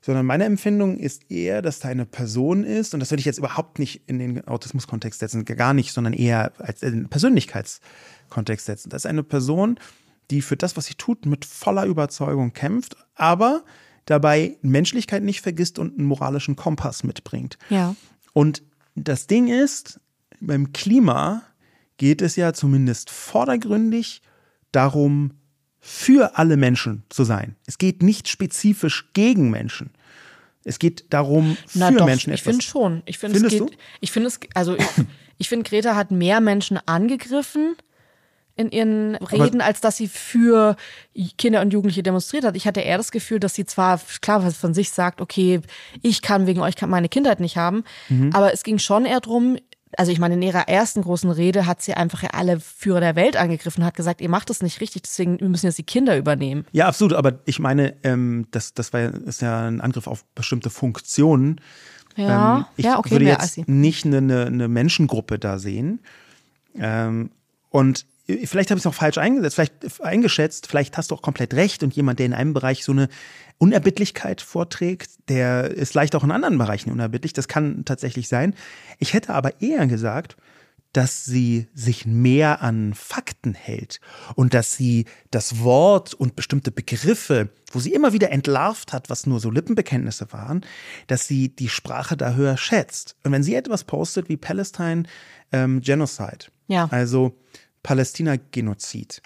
Speaker 2: Sondern meine Empfindung ist eher, dass da eine Person ist, und das würde ich jetzt überhaupt nicht in den Autismus-Kontext setzen, gar nicht, sondern eher als in den Persönlichkeitskontext setzen. Das ist eine Person, die für das, was sie tut, mit voller Überzeugung kämpft, aber dabei Menschlichkeit nicht vergisst und einen moralischen Kompass mitbringt.
Speaker 1: Ja.
Speaker 2: Und das Ding ist, beim Klima geht es ja zumindest vordergründig darum, für alle Menschen zu sein. Es geht nicht spezifisch gegen Menschen. Es geht darum, für
Speaker 1: Na doch,
Speaker 2: Menschen
Speaker 1: ich finde schon. Ich finde es geht, ich finde es, also ich, ich finde Greta hat mehr Menschen angegriffen in ihren Reden, als dass sie für Kinder und Jugendliche demonstriert hat. Ich hatte eher das Gefühl, dass sie zwar klar was von sich sagt, okay, ich kann wegen euch meine Kindheit nicht haben, mhm. aber es ging schon eher drum, also ich meine, in ihrer ersten großen Rede hat sie einfach ja alle Führer der Welt angegriffen, hat gesagt, ihr macht das nicht richtig, deswegen müssen jetzt die Kinder übernehmen.
Speaker 2: Ja, absolut, aber ich meine, ähm, das, das war, ist ja ein Angriff auf bestimmte Funktionen.
Speaker 1: Ja, ähm,
Speaker 2: ich
Speaker 1: ja, okay,
Speaker 2: würde jetzt nicht eine, eine Menschengruppe da sehen. Ähm, und vielleicht habe ich es auch falsch eingesetzt, vielleicht eingeschätzt, vielleicht hast du auch komplett recht und jemand, der in einem Bereich so eine Unerbittlichkeit vorträgt, der ist leicht auch in anderen Bereichen unerbittlich, das kann tatsächlich sein. Ich hätte aber eher gesagt, dass sie sich mehr an Fakten hält und dass sie das Wort und bestimmte Begriffe, wo sie immer wieder entlarvt hat, was nur so Lippenbekenntnisse waren, dass sie die Sprache da höher schätzt. Und wenn sie etwas postet wie Palestine ähm, Genocide,
Speaker 1: ja.
Speaker 2: also Palästina-Genozid,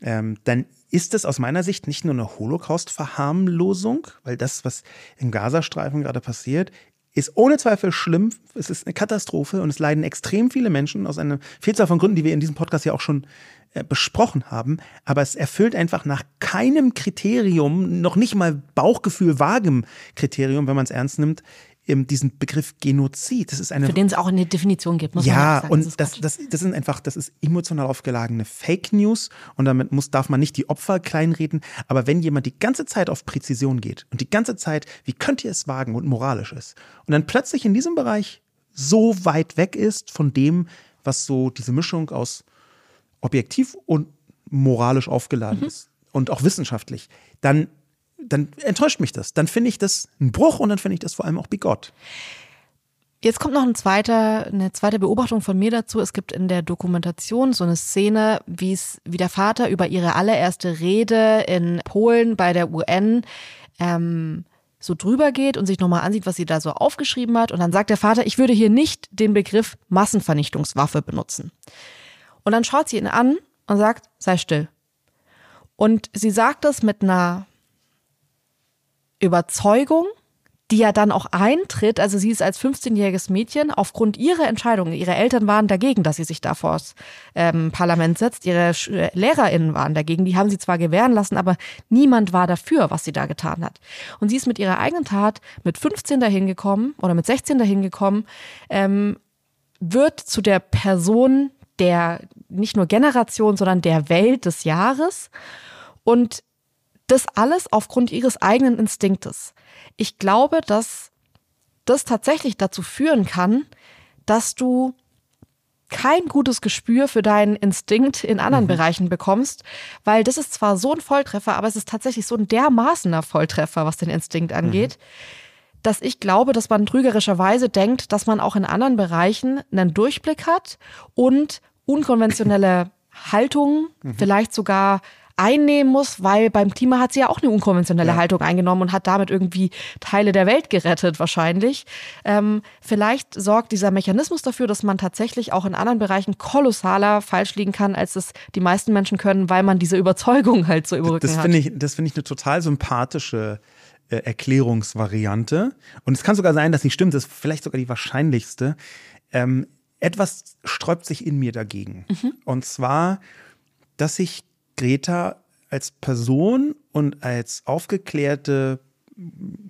Speaker 2: ähm, dann ist es aus meiner Sicht nicht nur eine Holocaust-Verharmlosung, weil das, was im Gazastreifen gerade passiert, ist ohne Zweifel schlimm. Es ist eine Katastrophe und es leiden extrem viele Menschen aus einer Vielzahl von Gründen, die wir in diesem Podcast ja auch schon äh, besprochen haben. Aber es erfüllt einfach nach keinem Kriterium, noch nicht mal Bauchgefühl vagem Kriterium, wenn man es ernst nimmt, diesen Begriff Genozid. Das ist eine.
Speaker 1: Für den es auch eine Definition gibt, muss
Speaker 2: ja,
Speaker 1: man sagen.
Speaker 2: und das, das, das sind einfach, das ist emotional aufgelagene Fake News und damit muss, darf man nicht die Opfer kleinreden. Aber wenn jemand die ganze Zeit auf Präzision geht und die ganze Zeit, wie könnt ihr es wagen und moralisch ist und dann plötzlich in diesem Bereich so weit weg ist von dem, was so diese Mischung aus objektiv und moralisch aufgeladen mhm. ist und auch wissenschaftlich, dann dann enttäuscht mich das. Dann finde ich das ein Bruch und dann finde ich das vor allem auch bigott.
Speaker 1: Jetzt kommt noch ein zweiter, eine zweite Beobachtung von mir dazu. Es gibt in der Dokumentation so eine Szene, wie wie der Vater über ihre allererste Rede in Polen bei der UN ähm, so drüber geht und sich nochmal ansieht, was sie da so aufgeschrieben hat. Und dann sagt der Vater, ich würde hier nicht den Begriff Massenvernichtungswaffe benutzen. Und dann schaut sie ihn an und sagt, sei still. Und sie sagt es mit einer Überzeugung, die ja dann auch eintritt, also sie ist als 15-jähriges Mädchen aufgrund ihrer Entscheidung, ihre Eltern waren dagegen, dass sie sich da vors ähm, Parlament setzt, ihre äh, LehrerInnen waren dagegen, die haben sie zwar gewähren lassen, aber niemand war dafür, was sie da getan hat. Und sie ist mit ihrer eigenen Tat mit 15 dahin gekommen oder mit 16 dahin gekommen, ähm, wird zu der Person der nicht nur Generation, sondern der Welt des Jahres. Und das alles aufgrund ihres eigenen Instinktes. Ich glaube, dass das tatsächlich dazu führen kann, dass du kein gutes Gespür für deinen Instinkt in anderen mhm. Bereichen bekommst, weil das ist zwar so ein Volltreffer, aber es ist tatsächlich so ein dermaßener Volltreffer, was den Instinkt angeht. Mhm dass ich glaube, dass man trügerischerweise denkt, dass man auch in anderen Bereichen einen Durchblick hat und unkonventionelle Haltungen, mhm. vielleicht sogar einnehmen muss, weil beim Klima hat sie ja auch eine unkonventionelle ja. Haltung eingenommen und hat damit irgendwie Teile der Welt gerettet, wahrscheinlich. Ähm, vielleicht sorgt dieser Mechanismus dafür, dass man tatsächlich auch in anderen Bereichen kolossaler falsch liegen kann, als es die meisten Menschen können, weil man diese Überzeugung halt so überrücken
Speaker 2: das
Speaker 1: hat.
Speaker 2: Find ich, das finde ich eine total sympathische äh, Erklärungsvariante. Und es kann sogar sein, dass sie stimmt, das ist vielleicht sogar die wahrscheinlichste. Ähm, etwas sträubt sich in mir dagegen. Mhm. Und zwar, dass ich Greta als Person und als aufgeklärte,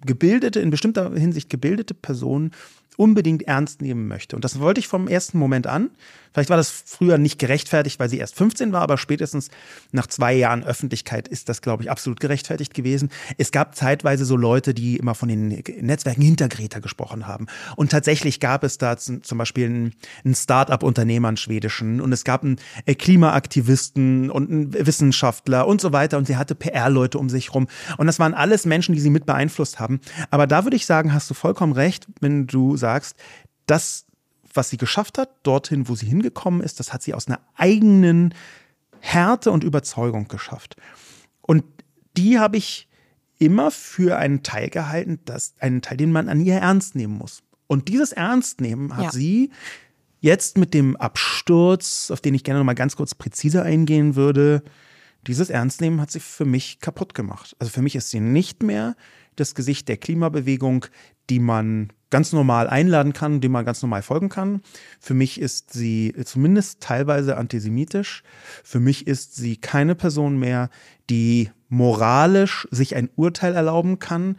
Speaker 2: gebildete, in bestimmter Hinsicht gebildete Person unbedingt ernst nehmen möchte. Und das wollte ich vom ersten Moment an. Vielleicht war das früher nicht gerechtfertigt, weil sie erst 15 war, aber spätestens nach zwei Jahren Öffentlichkeit ist das, glaube ich, absolut gerechtfertigt gewesen. Es gab zeitweise so Leute, die immer von den Netzwerken hinter Greta gesprochen haben. Und tatsächlich gab es da zum Beispiel einen, Start-up-Unternehmer, einen schwedischen, und es gab einen äh, Klimaaktivisten und einen Wissenschaftler und so weiter. Und sie hatte PR-Leute um sich rum. Und das waren alles Menschen, die sie mit beeinflusst haben. Aber da würde ich sagen, hast du vollkommen recht, wenn du sagst, das was sie geschafft hat, dorthin, wo sie hingekommen ist, das hat sie aus einer eigenen Härte und Überzeugung geschafft. Und die habe ich immer für einen Teil gehalten, dass einen Teil, den man an ihr ernst nehmen muss. Und dieses Ernstnehmen hat ja. sie jetzt mit dem Absturz, auf den ich gerne noch mal ganz kurz präziser eingehen würde, dieses Ernstnehmen hat sie für mich kaputt gemacht. Also für mich ist sie nicht mehr das Gesicht der Klimabewegung, die man ganz normal einladen kann, dem man ganz normal folgen kann. Für mich ist sie zumindest teilweise antisemitisch. Für mich ist sie keine Person mehr, die moralisch sich ein Urteil erlauben kann.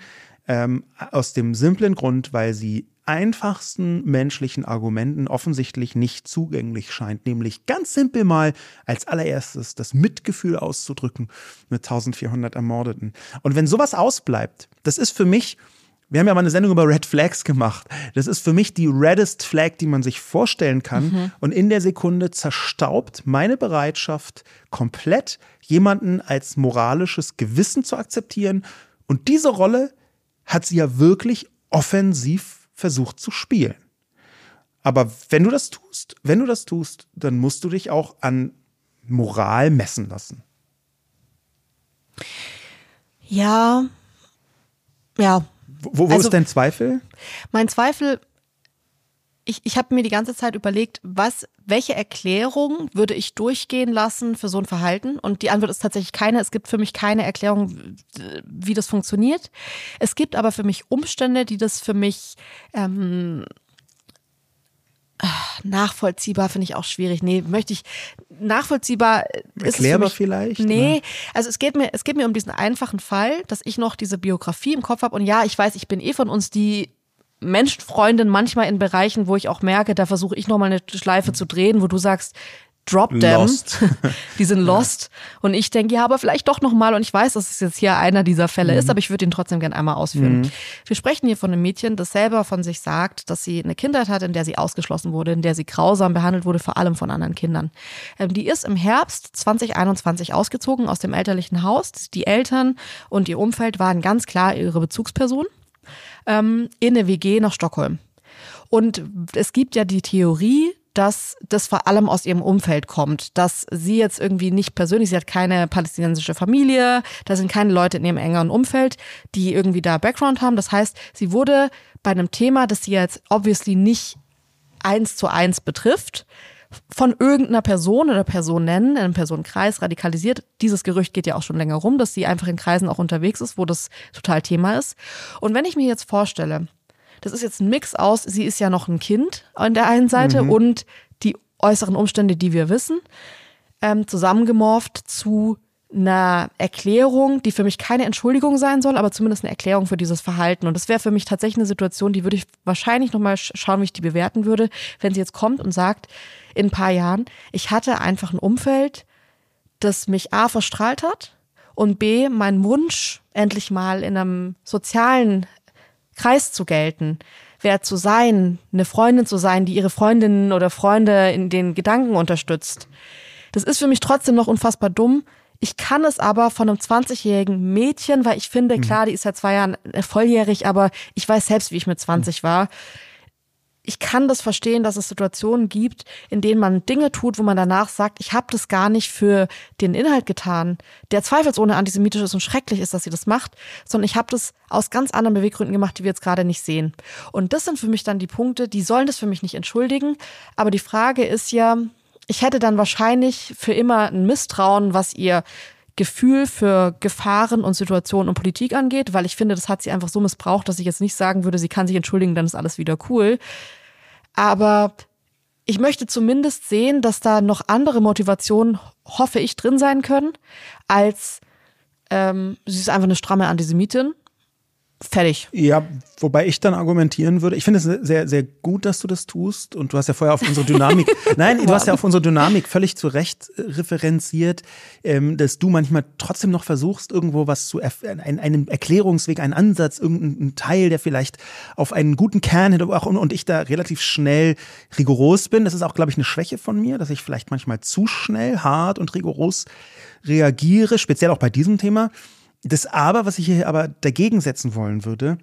Speaker 2: Ähm, aus dem simplen Grund, weil sie einfachsten menschlichen Argumenten offensichtlich nicht zugänglich scheint, nämlich ganz simpel mal als allererstes das Mitgefühl auszudrücken mit 1400 Ermordeten. Und wenn sowas ausbleibt, das ist für mich wir haben ja mal eine Sendung über Red Flags gemacht. Das ist für mich die reddest Flag, die man sich vorstellen kann. Mhm. Und in der Sekunde zerstaubt meine Bereitschaft komplett, jemanden als moralisches Gewissen zu akzeptieren. Und diese Rolle hat sie ja wirklich offensiv versucht zu spielen. Aber wenn du das tust, wenn du das tust, dann musst du dich auch an Moral messen lassen.
Speaker 1: Ja, ja,
Speaker 2: wo, wo also, ist dein Zweifel?
Speaker 1: Mein Zweifel, ich, ich habe mir die ganze Zeit überlegt, was, welche Erklärung würde ich durchgehen lassen für so ein Verhalten? Und die Antwort ist tatsächlich keine. Es gibt für mich keine Erklärung, wie das funktioniert. Es gibt aber für mich Umstände, die das für mich ähm, nachvollziehbar finde ich auch schwierig. Nee, möchte ich nachvollziehbar
Speaker 2: ist Erklärbar vielleicht?
Speaker 1: Nee, ne? also es geht mir es geht mir um diesen einfachen Fall, dass ich noch diese Biografie im Kopf habe und ja, ich weiß, ich bin eh von uns die Menschenfreundin manchmal in Bereichen, wo ich auch merke, da versuche ich noch mal eine Schleife zu drehen, wo du sagst, drop them. Lost. die sind lost. Ja. Und ich denke, ja, aber vielleicht doch nochmal. Und ich weiß, dass es jetzt hier einer dieser Fälle mhm. ist, aber ich würde ihn trotzdem gerne einmal ausführen. Mhm. Wir sprechen hier von einem Mädchen, das selber von sich sagt, dass sie eine Kindheit hat, in der sie ausgeschlossen wurde, in der sie grausam behandelt wurde, vor allem von anderen Kindern. Ähm, die ist im Herbst 2021 ausgezogen aus dem elterlichen Haus. Die Eltern und ihr Umfeld waren ganz klar ihre Bezugsperson ähm, in eine WG nach Stockholm. Und es gibt ja die Theorie, dass das vor allem aus ihrem Umfeld kommt, dass sie jetzt irgendwie nicht persönlich, sie hat keine palästinensische Familie, da sind keine Leute in ihrem engeren Umfeld, die irgendwie da Background haben. Das heißt, sie wurde bei einem Thema, das sie jetzt obviously nicht eins zu eins betrifft, von irgendeiner Person oder Personen, in einem Personenkreis radikalisiert. Dieses Gerücht geht ja auch schon länger rum, dass sie einfach in Kreisen auch unterwegs ist, wo das total Thema ist. Und wenn ich mir jetzt vorstelle, das ist jetzt ein Mix aus, sie ist ja noch ein Kind an der einen Seite mhm. und die äußeren Umstände, die wir wissen, ähm, zusammengemorpht zu einer Erklärung, die für mich keine Entschuldigung sein soll, aber zumindest eine Erklärung für dieses Verhalten. Und das wäre für mich tatsächlich eine Situation, die würde ich wahrscheinlich nochmal schauen, wie ich die bewerten würde, wenn sie jetzt kommt und sagt, in ein paar Jahren, ich hatte einfach ein Umfeld, das mich A verstrahlt hat und B, mein Wunsch, endlich mal in einem sozialen Kreis zu gelten, wer zu sein, eine Freundin zu sein, die ihre Freundinnen oder Freunde in den Gedanken unterstützt. Das ist für mich trotzdem noch unfassbar dumm. Ich kann es aber von einem 20-jährigen Mädchen, weil ich finde, klar, die ist seit zwei Jahren volljährig, aber ich weiß selbst, wie ich mit 20 war ich kann das verstehen, dass es Situationen gibt, in denen man Dinge tut, wo man danach sagt, ich habe das gar nicht für den Inhalt getan, der zweifelsohne antisemitisch ist und schrecklich ist, dass sie das macht, sondern ich habe das aus ganz anderen Beweggründen gemacht, die wir jetzt gerade nicht sehen. Und das sind für mich dann die Punkte, die sollen das für mich nicht entschuldigen. Aber die Frage ist ja, ich hätte dann wahrscheinlich für immer ein Misstrauen, was ihr Gefühl für Gefahren und Situationen und Politik angeht, weil ich finde, das hat sie einfach so missbraucht, dass ich jetzt nicht sagen würde, sie kann sich entschuldigen, dann ist alles wieder cool. Aber ich möchte zumindest sehen, dass da noch andere Motivationen, hoffe ich, drin sein können, als ähm, sie ist einfach eine stramme Antisemitin fertig.
Speaker 2: Ja, wobei ich dann argumentieren würde, ich finde es sehr, sehr gut, dass du das tust und du hast ja vorher auf unsere Dynamik, nein, du hast ja auf unsere Dynamik völlig zu Recht äh, referenziert, ähm, dass du manchmal trotzdem noch versuchst, irgendwo was zu, einen, einen Erklärungsweg, einen Ansatz, irgendeinen Teil, der vielleicht auf einen guten Kern hätte, auch, und ich da relativ schnell rigoros bin. Das ist auch, glaube ich, eine Schwäche von mir, dass ich vielleicht manchmal zu schnell, hart und rigoros reagiere, speziell auch bei diesem Thema. Das Aber, was ich hier aber dagegen setzen wollen würde,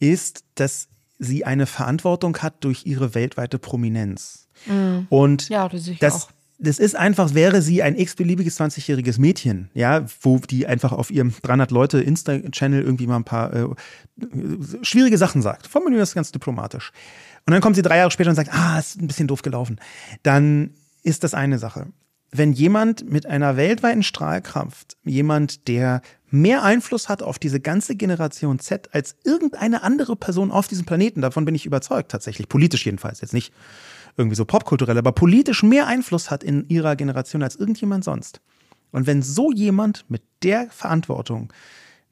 Speaker 2: ist, dass sie eine Verantwortung hat durch ihre weltweite Prominenz. Mhm. Und
Speaker 1: ja, das,
Speaker 2: das,
Speaker 1: auch.
Speaker 2: das ist einfach, wäre sie ein x-beliebiges 20-jähriges Mädchen, ja, wo die einfach auf ihrem 300 Leute Insta-Channel irgendwie mal ein paar äh, schwierige Sachen sagt. Formulieren wir das ganz diplomatisch. Und dann kommt sie drei Jahre später und sagt, ah, ist ein bisschen doof gelaufen. Dann ist das eine Sache. Wenn jemand mit einer weltweiten Strahlkraft, jemand, der mehr Einfluss hat auf diese ganze Generation Z als irgendeine andere Person auf diesem Planeten. Davon bin ich überzeugt, tatsächlich. Politisch jedenfalls. Jetzt nicht irgendwie so popkulturell, aber politisch mehr Einfluss hat in ihrer Generation als irgendjemand sonst. Und wenn so jemand mit der Verantwortung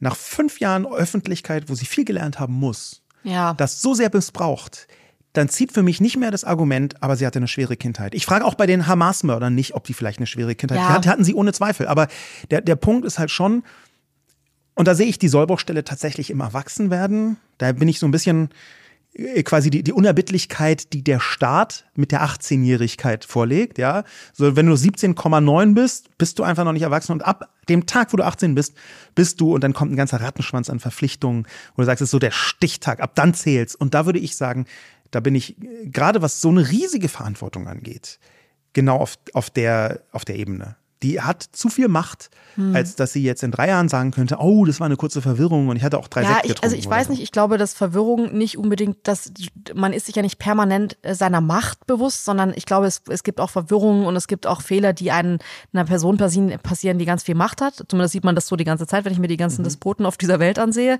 Speaker 2: nach fünf Jahren Öffentlichkeit, wo sie viel gelernt haben muss,
Speaker 1: ja.
Speaker 2: das so sehr missbraucht, dann zieht für mich nicht mehr das Argument, aber sie hatte eine schwere Kindheit. Ich frage auch bei den Hamas-Mördern nicht, ob die vielleicht eine schwere Kindheit ja. hatten. Hatten sie ohne Zweifel. Aber der, der Punkt ist halt schon, und da sehe ich die Sollbruchstelle tatsächlich im Erwachsenwerden. Da bin ich so ein bisschen äh, quasi die, die Unerbittlichkeit, die der Staat mit der 18-Jährigkeit vorlegt, ja. So, wenn du 17,9 bist, bist du einfach noch nicht erwachsen und ab dem Tag, wo du 18 bist, bist du und dann kommt ein ganzer Rattenschwanz an Verpflichtungen, wo du sagst, es ist so der Stichtag, ab dann zählt's. Und da würde ich sagen, da bin ich äh, gerade was so eine riesige Verantwortung angeht, genau auf, auf der, auf der Ebene die hat zu viel Macht, hm. als dass sie jetzt in drei Jahren sagen könnte, oh, das war eine kurze Verwirrung und ich hatte auch drei ja, Sekt
Speaker 1: ich, Also ich weiß so. nicht, ich glaube, dass Verwirrung nicht unbedingt, dass man ist sich ja nicht permanent äh, seiner Macht bewusst, sondern ich glaube, es, es gibt auch Verwirrungen und es gibt auch Fehler, die einen, einer Person passieren, die ganz viel Macht hat. Zumindest sieht man das so die ganze Zeit, wenn ich mir die ganzen mhm. Despoten auf dieser Welt ansehe.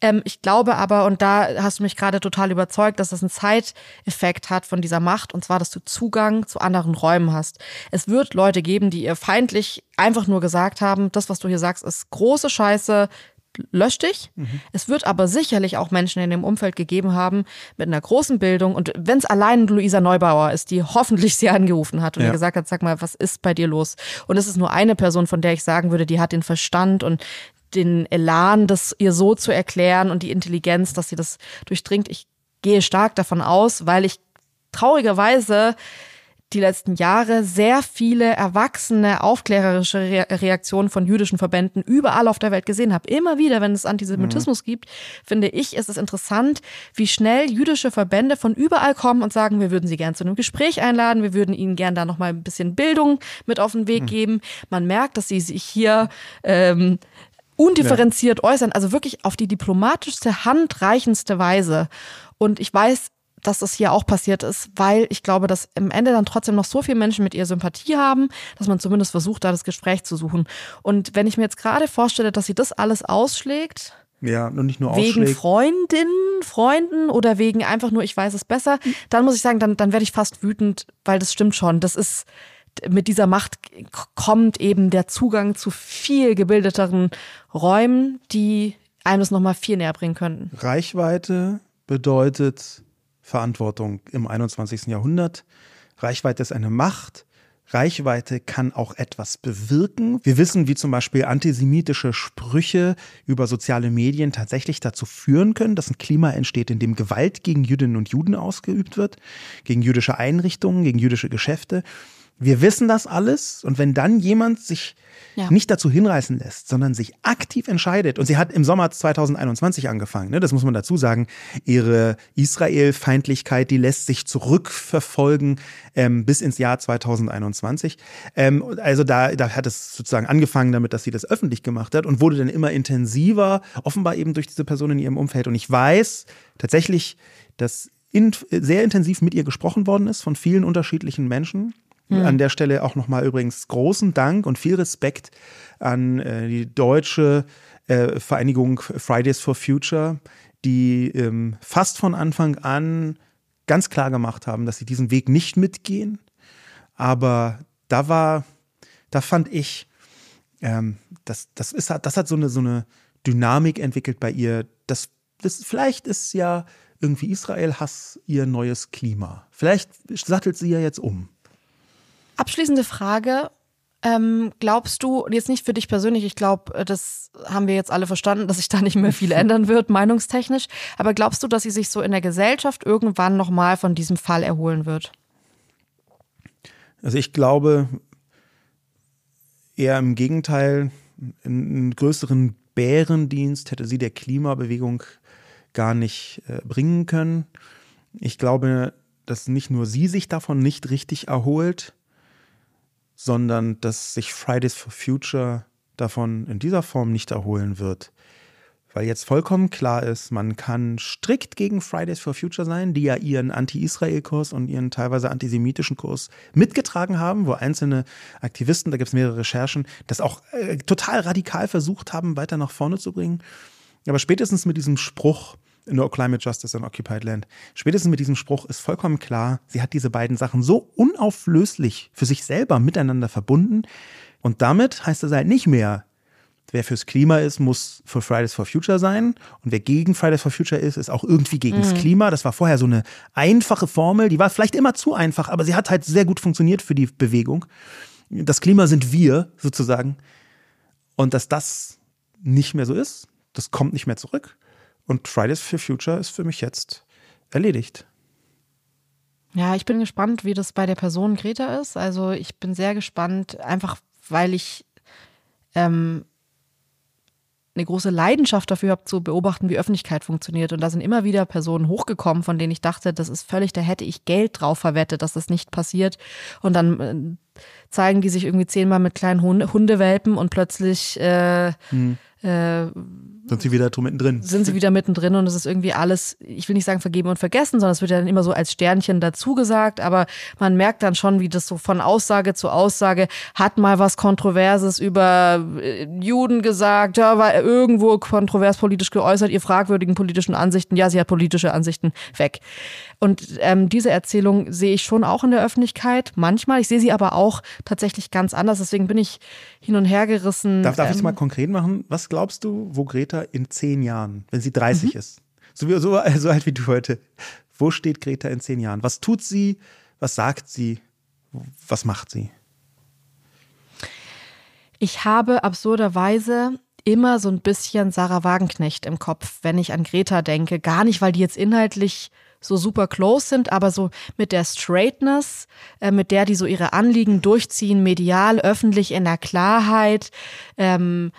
Speaker 1: Ähm, ich glaube aber, und da hast du mich gerade total überzeugt, dass das einen Zeiteffekt hat von dieser Macht, und zwar, dass du Zugang zu anderen Räumen hast. Es wird Leute geben, die ihr Feind feindlich einfach nur gesagt haben, das, was du hier sagst, ist große Scheiße, lösch dich. Mhm. Es wird aber sicherlich auch Menschen in dem Umfeld gegeben haben mit einer großen Bildung und wenn es allein Luisa Neubauer ist, die hoffentlich sie angerufen hat und ja. gesagt hat, sag mal, was ist bei dir los? Und es ist nur eine Person, von der ich sagen würde, die hat den Verstand und den Elan, das ihr so zu erklären und die Intelligenz, dass sie das durchdringt. Ich gehe stark davon aus, weil ich traurigerweise die letzten Jahre sehr viele erwachsene, aufklärerische Reaktionen von jüdischen Verbänden überall auf der Welt gesehen habe. Immer wieder, wenn es Antisemitismus mhm. gibt, finde ich, ist es interessant, wie schnell jüdische Verbände von überall kommen und sagen, wir würden sie gern zu einem Gespräch einladen, wir würden ihnen gern da nochmal ein bisschen Bildung mit auf den Weg mhm. geben. Man merkt, dass sie sich hier ähm, undifferenziert ja. äußern, also wirklich auf die diplomatischste, handreichendste Weise. Und ich weiß, dass das hier auch passiert ist, weil ich glaube, dass im Ende dann trotzdem noch so viele Menschen mit ihr Sympathie haben, dass man zumindest versucht, da das Gespräch zu suchen. Und wenn ich mir jetzt gerade vorstelle, dass sie das alles ausschlägt,
Speaker 2: ja, und nicht nur
Speaker 1: wegen ausschlägt. Freundinnen, Freunden oder wegen einfach nur, ich weiß es besser, dann muss ich sagen, dann, dann werde ich fast wütend, weil das stimmt schon. Das ist, mit dieser Macht kommt eben der Zugang zu viel gebildeteren Räumen, die einem das nochmal viel näher bringen könnten.
Speaker 2: Reichweite bedeutet Verantwortung im 21. Jahrhundert. Reichweite ist eine Macht. Reichweite kann auch etwas bewirken. Wir wissen, wie zum Beispiel antisemitische Sprüche über soziale Medien tatsächlich dazu führen können, dass ein Klima entsteht, in dem Gewalt gegen Jüdinnen und Juden ausgeübt wird, gegen jüdische Einrichtungen, gegen jüdische Geschäfte. Wir wissen das alles und wenn dann jemand sich ja. nicht dazu hinreißen lässt, sondern sich aktiv entscheidet, und sie hat im Sommer 2021 angefangen, ne, das muss man dazu sagen, ihre Israel-Feindlichkeit, die lässt sich zurückverfolgen ähm, bis ins Jahr 2021. Ähm, also da, da hat es sozusagen angefangen damit, dass sie das öffentlich gemacht hat und wurde dann immer intensiver, offenbar eben durch diese Person in ihrem Umfeld. Und ich weiß tatsächlich, dass in, sehr intensiv mit ihr gesprochen worden ist von vielen unterschiedlichen Menschen. Mhm. An der Stelle auch nochmal übrigens großen Dank und viel Respekt an äh, die deutsche äh, Vereinigung Fridays for Future, die ähm, fast von Anfang an ganz klar gemacht haben, dass sie diesen Weg nicht mitgehen. Aber da war, da fand ich, ähm, das, das, ist, das hat so eine, so eine Dynamik entwickelt bei ihr. Das, das, vielleicht ist ja irgendwie Israel-Hass ihr neues Klima. Vielleicht sattelt sie ja jetzt um.
Speaker 1: Abschließende Frage. Ähm, glaubst du, jetzt nicht für dich persönlich, ich glaube, äh, das haben wir jetzt alle verstanden, dass sich da nicht mehr viel ändern wird, meinungstechnisch, aber glaubst du, dass sie sich so in der Gesellschaft irgendwann nochmal von diesem Fall erholen wird?
Speaker 2: Also ich glaube eher im Gegenteil, einen größeren Bärendienst hätte sie der Klimabewegung gar nicht äh, bringen können. Ich glaube, dass nicht nur sie sich davon nicht richtig erholt, sondern dass sich Fridays for Future davon in dieser Form nicht erholen wird. Weil jetzt vollkommen klar ist, man kann strikt gegen Fridays for Future sein, die ja ihren Anti-Israel-Kurs und ihren teilweise antisemitischen Kurs mitgetragen haben, wo einzelne Aktivisten, da gibt es mehrere Recherchen, das auch äh, total radikal versucht haben, weiter nach vorne zu bringen. Aber spätestens mit diesem Spruch, No Climate Justice in Occupied Land. Spätestens mit diesem Spruch ist vollkommen klar, sie hat diese beiden Sachen so unauflöslich für sich selber miteinander verbunden. Und damit heißt es halt nicht mehr, wer fürs Klima ist, muss für Fridays for Future sein. Und wer gegen Fridays for Future ist, ist auch irgendwie gegen mhm. das Klima. Das war vorher so eine einfache Formel, die war vielleicht immer zu einfach, aber sie hat halt sehr gut funktioniert für die Bewegung. Das Klima sind wir sozusagen. Und dass das nicht mehr so ist, das kommt nicht mehr zurück. Und Fridays for Future ist für mich jetzt erledigt.
Speaker 1: Ja, ich bin gespannt, wie das bei der Person Greta ist. Also ich bin sehr gespannt, einfach weil ich ähm, eine große Leidenschaft dafür habe, zu beobachten, wie Öffentlichkeit funktioniert. Und da sind immer wieder Personen hochgekommen, von denen ich dachte, das ist völlig, da hätte ich Geld drauf verwettet, dass das nicht passiert. Und dann äh, zeigen die sich irgendwie zehnmal mit kleinen Hundewelpen und plötzlich äh, hm.
Speaker 2: äh, sind sie wieder mittendrin?
Speaker 1: Sind sie wieder mittendrin und es ist irgendwie alles, ich will nicht sagen vergeben und vergessen, sondern es wird ja dann immer so als Sternchen dazu gesagt, aber man merkt dann schon, wie das so von Aussage zu Aussage hat mal was Kontroverses über äh, Juden gesagt, ja, war irgendwo kontrovers politisch geäußert, ihr fragwürdigen politischen Ansichten, ja, sie hat politische Ansichten, weg. Und ähm, diese Erzählung sehe ich schon auch in der Öffentlichkeit, manchmal. Ich sehe sie aber auch tatsächlich ganz anders, deswegen bin ich hin und her gerissen.
Speaker 2: Darf, darf ähm, ich es mal konkret machen? Was glaubst du, wo Greta in zehn Jahren, wenn sie 30 mhm. ist, so, wie, so, so alt wie du heute, wo steht Greta in zehn Jahren? Was tut sie? Was sagt sie? Was macht sie?
Speaker 1: Ich habe absurderweise immer so ein bisschen Sarah Wagenknecht im Kopf, wenn ich an Greta denke. Gar nicht, weil die jetzt inhaltlich so super close sind, aber so mit der Straightness, äh, mit der die so ihre Anliegen durchziehen, medial, öffentlich, in der Klarheit, ähm,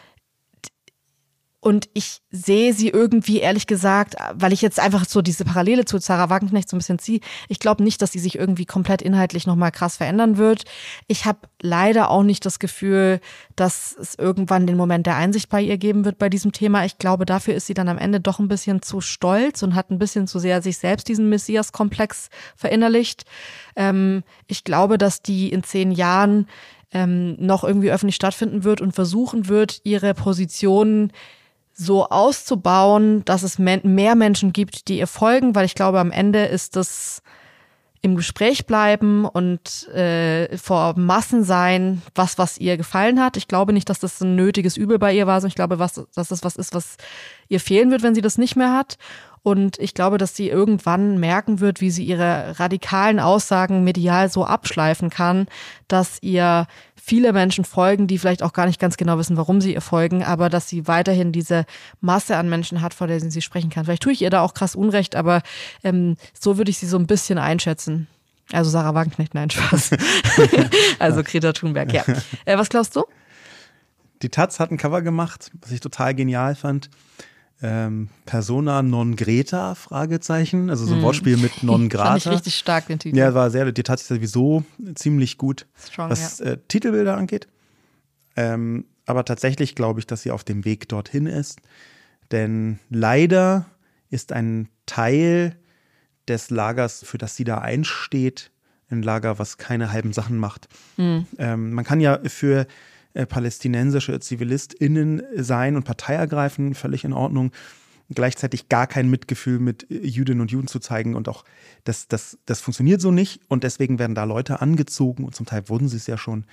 Speaker 1: und ich sehe sie irgendwie, ehrlich gesagt, weil ich jetzt einfach so diese Parallele zu Sarah Wagenknecht so ein bisschen ziehe, ich glaube nicht, dass sie sich irgendwie komplett inhaltlich nochmal krass verändern wird. Ich habe leider auch nicht das Gefühl, dass es irgendwann den Moment der Einsicht bei ihr geben wird bei diesem Thema. Ich glaube, dafür ist sie dann am Ende doch ein bisschen zu stolz und hat ein bisschen zu sehr sich selbst diesen Messias-Komplex verinnerlicht. Ähm, ich glaube, dass die in zehn Jahren ähm, noch irgendwie öffentlich stattfinden wird und versuchen wird, ihre Positionen so auszubauen, dass es mehr Menschen gibt, die ihr folgen, weil ich glaube, am Ende ist das im Gespräch bleiben und äh, vor Massen sein, was, was ihr gefallen hat. Ich glaube nicht, dass das ein nötiges Übel bei ihr war, sondern ich glaube, was, dass das was ist, was ihr fehlen wird, wenn sie das nicht mehr hat. Und ich glaube, dass sie irgendwann merken wird, wie sie ihre radikalen Aussagen medial so abschleifen kann, dass ihr viele Menschen folgen, die vielleicht auch gar nicht ganz genau wissen, warum sie ihr folgen, aber dass sie weiterhin diese Masse an Menschen hat, vor der sie sprechen kann. Vielleicht tue ich ihr da auch krass Unrecht, aber ähm, so würde ich sie so ein bisschen einschätzen. Also Sarah Wagenknecht, nein, Spaß. also Greta Thunberg, ja. Äh, was glaubst du?
Speaker 2: Die Taz hat ein Cover gemacht, was ich total genial fand. Ähm, Persona non Greta, Fragezeichen. Also so ein mm. Wortspiel mit non grata.
Speaker 1: fand ich richtig stark, den Titel.
Speaker 2: Ja, war sehr, die Taz ist sowieso ziemlich gut, Strong, was ja. äh, Titelbilder angeht. Ähm, aber tatsächlich glaube ich, dass sie auf dem Weg dorthin ist. Denn leider ist ein Teil des Lagers, für das sie da einsteht, ein Lager, was keine halben Sachen macht. Mhm. Ähm, man kann ja für äh, palästinensische ZivilistInnen sein und Partei ergreifen, völlig in Ordnung. Gleichzeitig gar kein Mitgefühl mit äh, Jüdinnen und Juden zu zeigen und auch das, das, das funktioniert so nicht und deswegen werden da Leute angezogen und zum Teil wurden sie es ja schon,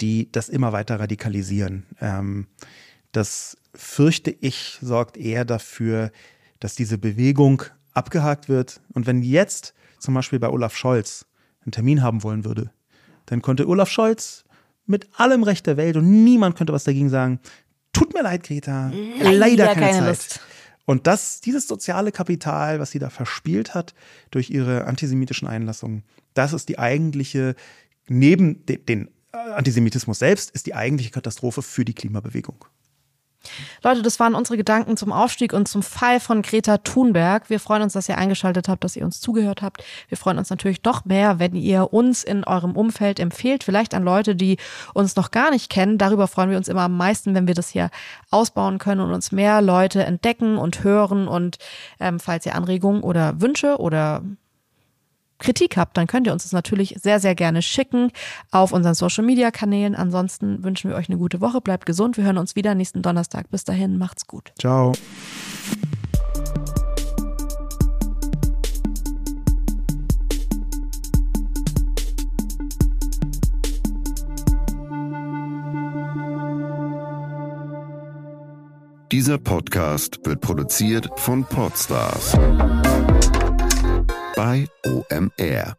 Speaker 2: die das immer weiter radikalisieren. Ähm, das fürchte ich sorgt eher dafür, dass diese Bewegung abgehakt wird. Und wenn jetzt zum Beispiel bei Olaf Scholz einen Termin haben wollen würde, dann konnte Olaf Scholz mit allem Recht der Welt und niemand könnte was dagegen sagen, tut mir leid, Greta, leider, leider keine, keine Zeit. Lust. Und das, dieses soziale Kapital, was sie da verspielt hat durch ihre antisemitischen Einlassungen, das ist die eigentliche, neben den Antisemitismus selbst, ist die eigentliche Katastrophe für die Klimabewegung.
Speaker 1: Leute, das waren unsere Gedanken zum Aufstieg und zum Fall von Greta Thunberg. Wir freuen uns, dass ihr eingeschaltet habt, dass ihr uns zugehört habt. Wir freuen uns natürlich noch mehr, wenn ihr uns in eurem Umfeld empfehlt, vielleicht an Leute, die uns noch gar nicht kennen. Darüber freuen wir uns immer am meisten, wenn wir das hier ausbauen können und uns mehr Leute entdecken und hören. Und ähm, falls ihr Anregungen oder Wünsche oder Kritik habt, dann könnt ihr uns das natürlich sehr, sehr gerne schicken auf unseren Social Media Kanälen. Ansonsten wünschen wir euch eine gute Woche. Bleibt gesund. Wir hören uns wieder nächsten Donnerstag. Bis dahin, macht's gut.
Speaker 2: Ciao.
Speaker 3: Dieser Podcast wird produziert von Podstars bei OMR.